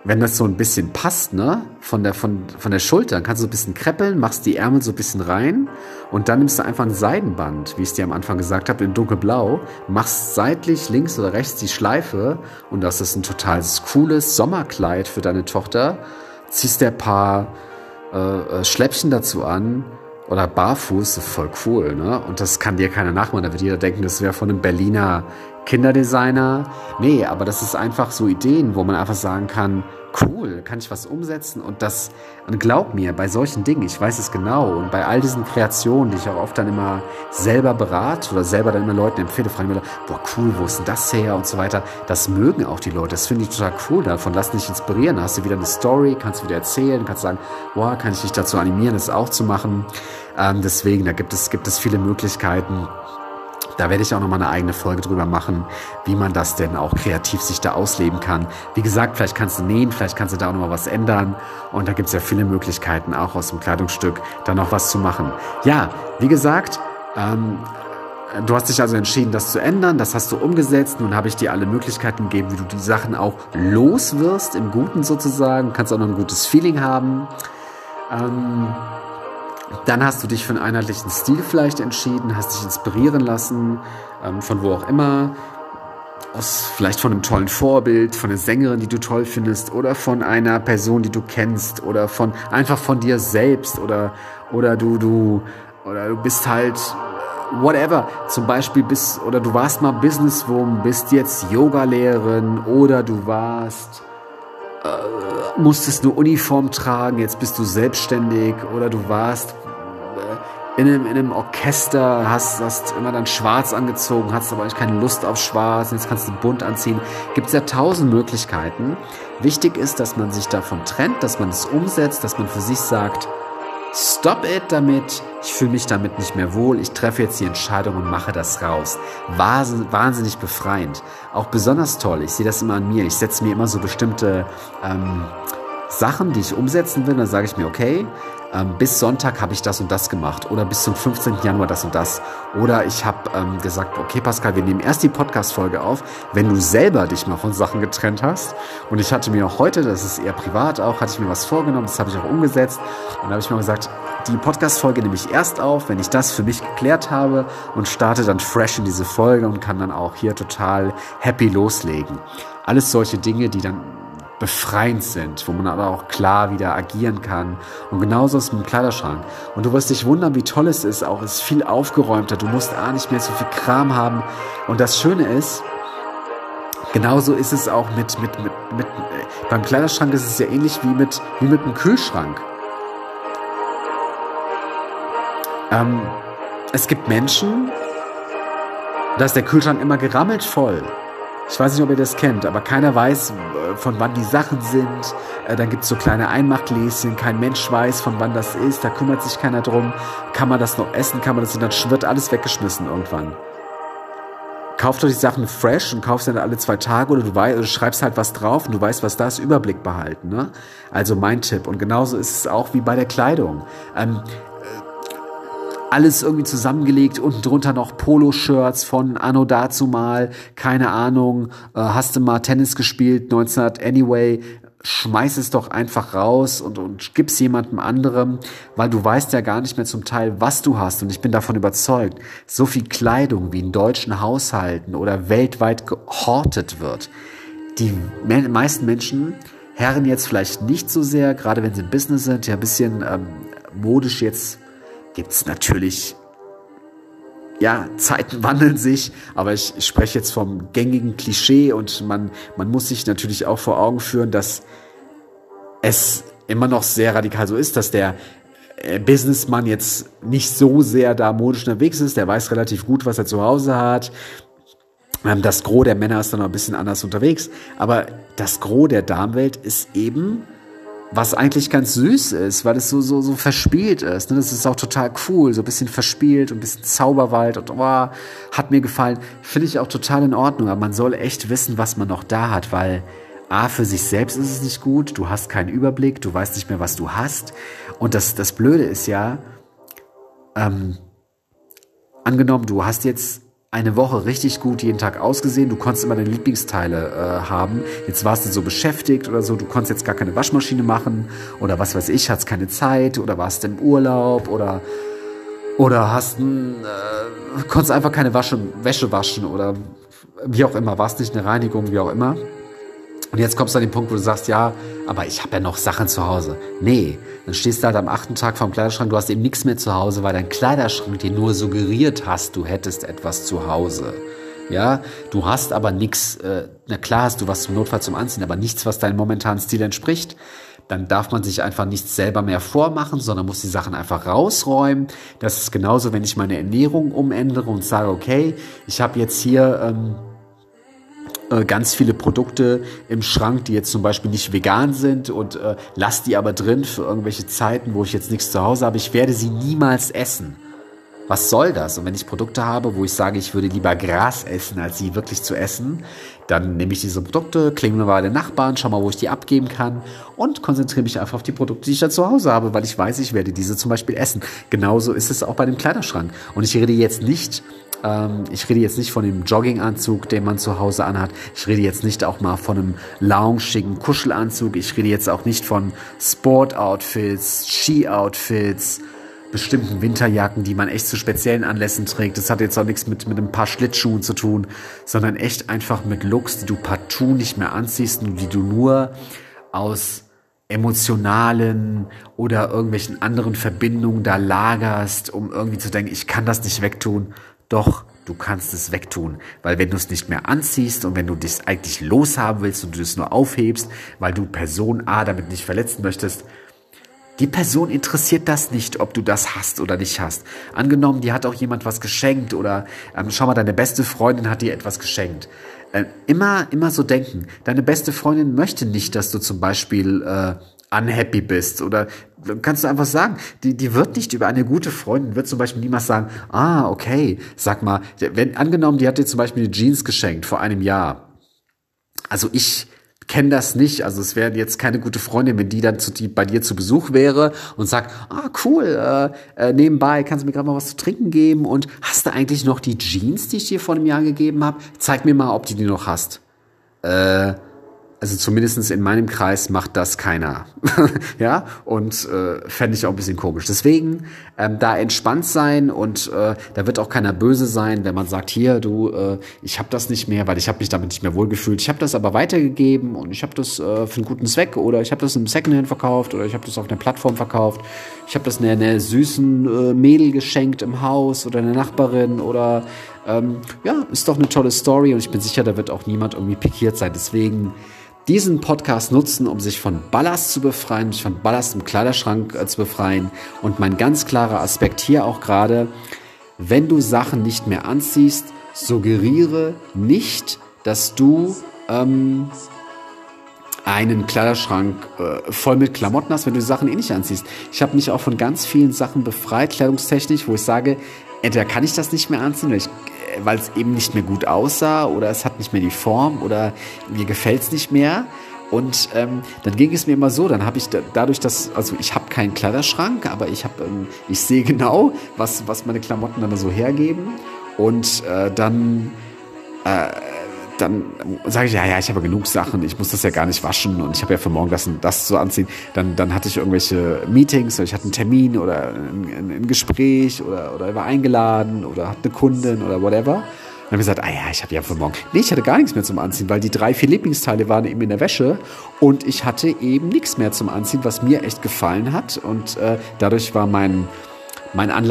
wenn das so ein bisschen passt, ne, von der, von, von der Schulter, dann kannst du ein bisschen kreppeln, machst die Ärmel so ein bisschen rein und dann nimmst du einfach ein Seidenband, wie ich es dir am Anfang gesagt habe, in dunkelblau, machst seitlich links oder rechts die Schleife und das ist ein total cooles Sommerkleid für deine Tochter, ziehst ein paar äh, äh Schläppchen dazu an oder barfuß, voll cool, ne? Und das kann dir keiner nachmachen, da wird jeder denken, das wäre von einem Berliner Kinderdesigner. Nee, aber das ist einfach so Ideen, wo man einfach sagen kann, cool, kann ich was umsetzen? Und das, und glaub mir, bei solchen Dingen, ich weiß es genau und bei all diesen Kreationen, die ich auch oft dann immer selber berate oder selber dann immer Leuten empfehle, fragen mir, boah, cool, wo ist denn das her und so weiter, das mögen auch die Leute, das finde ich total cool, davon lass dich inspirieren, da hast du wieder eine Story, kannst du wieder erzählen, kannst sagen, boah, kann ich dich dazu animieren, das auch zu machen, ähm, deswegen, da gibt es, gibt es viele Möglichkeiten, da werde ich auch nochmal eine eigene Folge drüber machen, wie man das denn auch kreativ sich da ausleben kann. Wie gesagt, vielleicht kannst du nähen, vielleicht kannst du da auch nochmal was ändern. Und da gibt es ja viele Möglichkeiten, auch aus dem Kleidungsstück da noch was zu machen. Ja, wie gesagt, ähm, du hast dich also entschieden, das zu ändern. Das hast du umgesetzt. Nun habe ich dir alle Möglichkeiten gegeben, wie du die Sachen auch los wirst, im Guten sozusagen. Kannst auch noch ein gutes Feeling haben. Ähm, dann hast du dich für einen einheitlichen Stil vielleicht entschieden, hast dich inspirieren lassen, ähm, von wo auch immer. Aus, vielleicht von einem tollen Vorbild, von einer Sängerin, die du toll findest, oder von einer Person, die du kennst, oder von einfach von dir selbst, oder, oder du, du, oder du bist halt whatever. Zum Beispiel bist, oder du warst mal Businesswoman, bist jetzt Yogalehrerin, oder du warst äh, musstest eine Uniform tragen, jetzt bist du selbstständig oder du warst in einem, in einem Orchester, hast, hast immer dann schwarz angezogen, hast aber eigentlich keine Lust auf schwarz, jetzt kannst du bunt anziehen. Gibt es ja tausend Möglichkeiten. Wichtig ist, dass man sich davon trennt, dass man es umsetzt, dass man für sich sagt, Stop it damit. Ich fühle mich damit nicht mehr wohl. Ich treffe jetzt die Entscheidung und mache das raus. Wahnsinnig befreiend. Auch besonders toll. Ich sehe das immer an mir. Ich setze mir immer so bestimmte ähm, Sachen, die ich umsetzen will. Dann sage ich mir, okay, ähm, bis Sonntag habe ich das und das gemacht oder bis zum 15. Januar das und das. Oder ich habe ähm, gesagt, okay Pascal, wir nehmen erst die Podcast-Folge auf, wenn du selber dich mal von Sachen getrennt hast. Und ich hatte mir auch heute, das ist eher privat auch, hatte ich mir was vorgenommen, das habe ich auch umgesetzt. Und da habe ich mir gesagt, die Podcast-Folge nehme ich erst auf, wenn ich das für mich geklärt habe und starte dann fresh in diese Folge und kann dann auch hier total happy loslegen. Alles solche Dinge, die dann befreiend sind, wo man aber auch klar wieder agieren kann. Und genauso ist es mit dem Kleiderschrank. Und du wirst dich wundern, wie toll es ist. Auch es ist viel aufgeräumter. Du musst A nicht mehr so viel Kram haben. Und das Schöne ist, genauso ist es auch mit, mit, mit, mit beim Kleiderschrank ist es ja ähnlich wie mit, wie mit einem Kühlschrank. Ähm, es gibt Menschen, da ist der Kühlschrank immer gerammelt voll. Ich weiß nicht, ob ihr das kennt, aber keiner weiß, äh, von wann die Sachen sind. Äh, dann gibt es so kleine Einmachgläschen, kein Mensch weiß, von wann das ist, da kümmert sich keiner drum. Kann man das noch essen, kann man das und dann wird alles weggeschmissen irgendwann. Kauft doch die Sachen fresh und kaufst dann alle zwei Tage oder du, weißt, oder schreibst halt was drauf und du weißt, was da ist, Überblick behalten. Ne? Also mein Tipp. Und genauso ist es auch wie bei der Kleidung. Ähm, alles irgendwie zusammengelegt, unten drunter noch Poloshirts von Anno dazu mal, keine Ahnung, äh, hast du mal Tennis gespielt, 1900 anyway, schmeiß es doch einfach raus und, und gib's jemandem anderem, weil du weißt ja gar nicht mehr zum Teil, was du hast. Und ich bin davon überzeugt, so viel Kleidung wie in deutschen Haushalten oder weltweit gehortet wird, die meisten Menschen herren jetzt vielleicht nicht so sehr, gerade wenn sie im Business sind, ja ein bisschen ähm, modisch jetzt gibt es natürlich, ja, Zeiten wandeln sich, aber ich, ich spreche jetzt vom gängigen Klischee und man, man muss sich natürlich auch vor Augen führen, dass es immer noch sehr radikal so ist, dass der äh, Businessman jetzt nicht so sehr da modisch unterwegs ist, der weiß relativ gut, was er zu Hause hat. Ähm, das Gros der Männer ist dann noch ein bisschen anders unterwegs, aber das Gros der Damenwelt ist eben was eigentlich ganz süß ist, weil es so, so, so verspielt ist. Ne? Das ist auch total cool, so ein bisschen verspielt und ein bisschen Zauberwald und oh, hat mir gefallen. Finde ich auch total in Ordnung, aber man soll echt wissen, was man noch da hat, weil A, für sich selbst ist es nicht gut, du hast keinen Überblick, du weißt nicht mehr, was du hast. Und das, das Blöde ist ja, ähm, angenommen, du hast jetzt eine Woche richtig gut jeden Tag ausgesehen. Du konntest immer deine Lieblingsteile äh, haben. Jetzt warst du so beschäftigt oder so. Du konntest jetzt gar keine Waschmaschine machen oder was weiß ich, hattest keine Zeit oder warst im Urlaub oder oder hast ein, äh, konntest einfach keine Wasche, Wäsche waschen oder wie auch immer. Warst nicht eine Reinigung, wie auch immer. Und jetzt kommst du an den Punkt, wo du sagst, ja, aber ich habe ja noch Sachen zu Hause. Nee, dann stehst du halt am achten Tag vorm Kleiderschrank, du hast eben nichts mehr zu Hause, weil dein Kleiderschrank dir nur suggeriert hast, du hättest etwas zu Hause. Ja, du hast aber nichts, äh, na klar hast du was zum Notfall zum Anziehen, aber nichts, was deinem momentanen Stil entspricht. Dann darf man sich einfach nichts selber mehr vormachen, sondern muss die Sachen einfach rausräumen. Das ist genauso, wenn ich meine Ernährung umändere und sage, okay, ich habe jetzt hier ähm, äh, ganz viele Produkte im Schrank, die jetzt zum Beispiel nicht vegan sind und äh, lass die aber drin für irgendwelche Zeiten, wo ich jetzt nichts zu Hause habe. Ich werde sie niemals essen. Was soll das? Und wenn ich Produkte habe, wo ich sage, ich würde lieber Gras essen, als sie wirklich zu essen, dann nehme ich diese Produkte, klinge mal bei den Nachbarn, schau mal, wo ich die abgeben kann und konzentriere mich einfach auf die Produkte, die ich da zu Hause habe, weil ich weiß, ich werde diese zum Beispiel essen. Genauso ist es auch bei dem Kleiderschrank. Und ich rede jetzt nicht ich rede jetzt nicht von dem Jogginganzug, den man zu Hause anhat. Ich rede jetzt nicht auch mal von einem loungigen Kuschelanzug. Ich rede jetzt auch nicht von Sportoutfits, Ski-Outfits, bestimmten Winterjacken, die man echt zu speziellen Anlässen trägt. Das hat jetzt auch nichts mit, mit ein paar Schlittschuhen zu tun, sondern echt einfach mit Looks, die du partout nicht mehr anziehst und die du nur aus emotionalen oder irgendwelchen anderen Verbindungen da lagerst, um irgendwie zu denken, ich kann das nicht wegtun, doch, du kannst es wegtun, weil wenn du es nicht mehr anziehst und wenn du dich eigentlich loshaben willst und du es nur aufhebst, weil du Person A damit nicht verletzen möchtest, die Person interessiert das nicht, ob du das hast oder nicht hast. Angenommen, die hat auch jemand was geschenkt oder ähm, schau mal, deine beste Freundin hat dir etwas geschenkt. Äh, immer, immer so denken. Deine beste Freundin möchte nicht, dass du zum Beispiel äh, unhappy bist oder kannst du einfach sagen, die, die wird nicht über eine gute Freundin, wird zum Beispiel niemals sagen, ah, okay, sag mal, wenn angenommen, die hat dir zum Beispiel eine Jeans geschenkt vor einem Jahr. Also ich kenne das nicht, also es wäre jetzt keine gute Freundin, wenn die dann zu, die bei dir zu Besuch wäre und sagt, ah, cool, äh, äh, nebenbei kannst du mir gerade mal was zu trinken geben und hast du eigentlich noch die Jeans, die ich dir vor einem Jahr gegeben habe? Zeig mir mal, ob du die noch hast. Äh, also zumindestens in meinem Kreis macht das keiner. ja, und äh, fände ich auch ein bisschen komisch. Deswegen ähm, da entspannt sein und äh, da wird auch keiner böse sein, wenn man sagt, hier, du, äh, ich habe das nicht mehr, weil ich habe mich damit nicht mehr wohlgefühlt. Ich habe das aber weitergegeben und ich habe das äh, für einen guten Zweck oder ich habe das im Secondhand verkauft oder ich habe das auf einer Plattform verkauft. Ich habe das einer, einer süßen äh, Mädel geschenkt im Haus oder einer Nachbarin oder ähm, ja, ist doch eine tolle Story und ich bin sicher, da wird auch niemand irgendwie pikiert sein. Deswegen diesen Podcast nutzen, um sich von Ballast zu befreien, sich von Ballast im Kleiderschrank äh, zu befreien. Und mein ganz klarer Aspekt hier auch gerade, wenn du Sachen nicht mehr anziehst, suggeriere nicht, dass du ähm, einen Kleiderschrank äh, voll mit Klamotten hast, wenn du die Sachen eh nicht anziehst. Ich habe mich auch von ganz vielen Sachen befreit, kleidungstechnisch, wo ich sage, entweder kann ich das nicht mehr anziehen, weil es eben nicht mehr gut aussah oder es hat nicht mehr die Form oder mir gefällt es nicht mehr. Und ähm, dann ging es mir immer so, dann habe ich da, dadurch, dass, also ich habe keinen Kleiderschrank, aber ich habe, ähm, ich sehe genau, was, was meine Klamotten dann so hergeben. Und äh, dann äh, dann sage ich, ja, ja, ich habe genug Sachen, ich muss das ja gar nicht waschen und ich habe ja für morgen das, das so anziehen. Dann, dann hatte ich irgendwelche Meetings, oder ich hatte einen Termin oder ein, ein Gespräch oder, oder war eingeladen oder hatte eine Kundin oder whatever. Und dann habe ich gesagt, ah ja, ich habe ja für morgen. Nee, ich hatte gar nichts mehr zum Anziehen, weil die drei, vier Lieblingsteile waren eben in der Wäsche und ich hatte eben nichts mehr zum Anziehen, was mir echt gefallen hat. Und äh, dadurch war mein, mein Anlass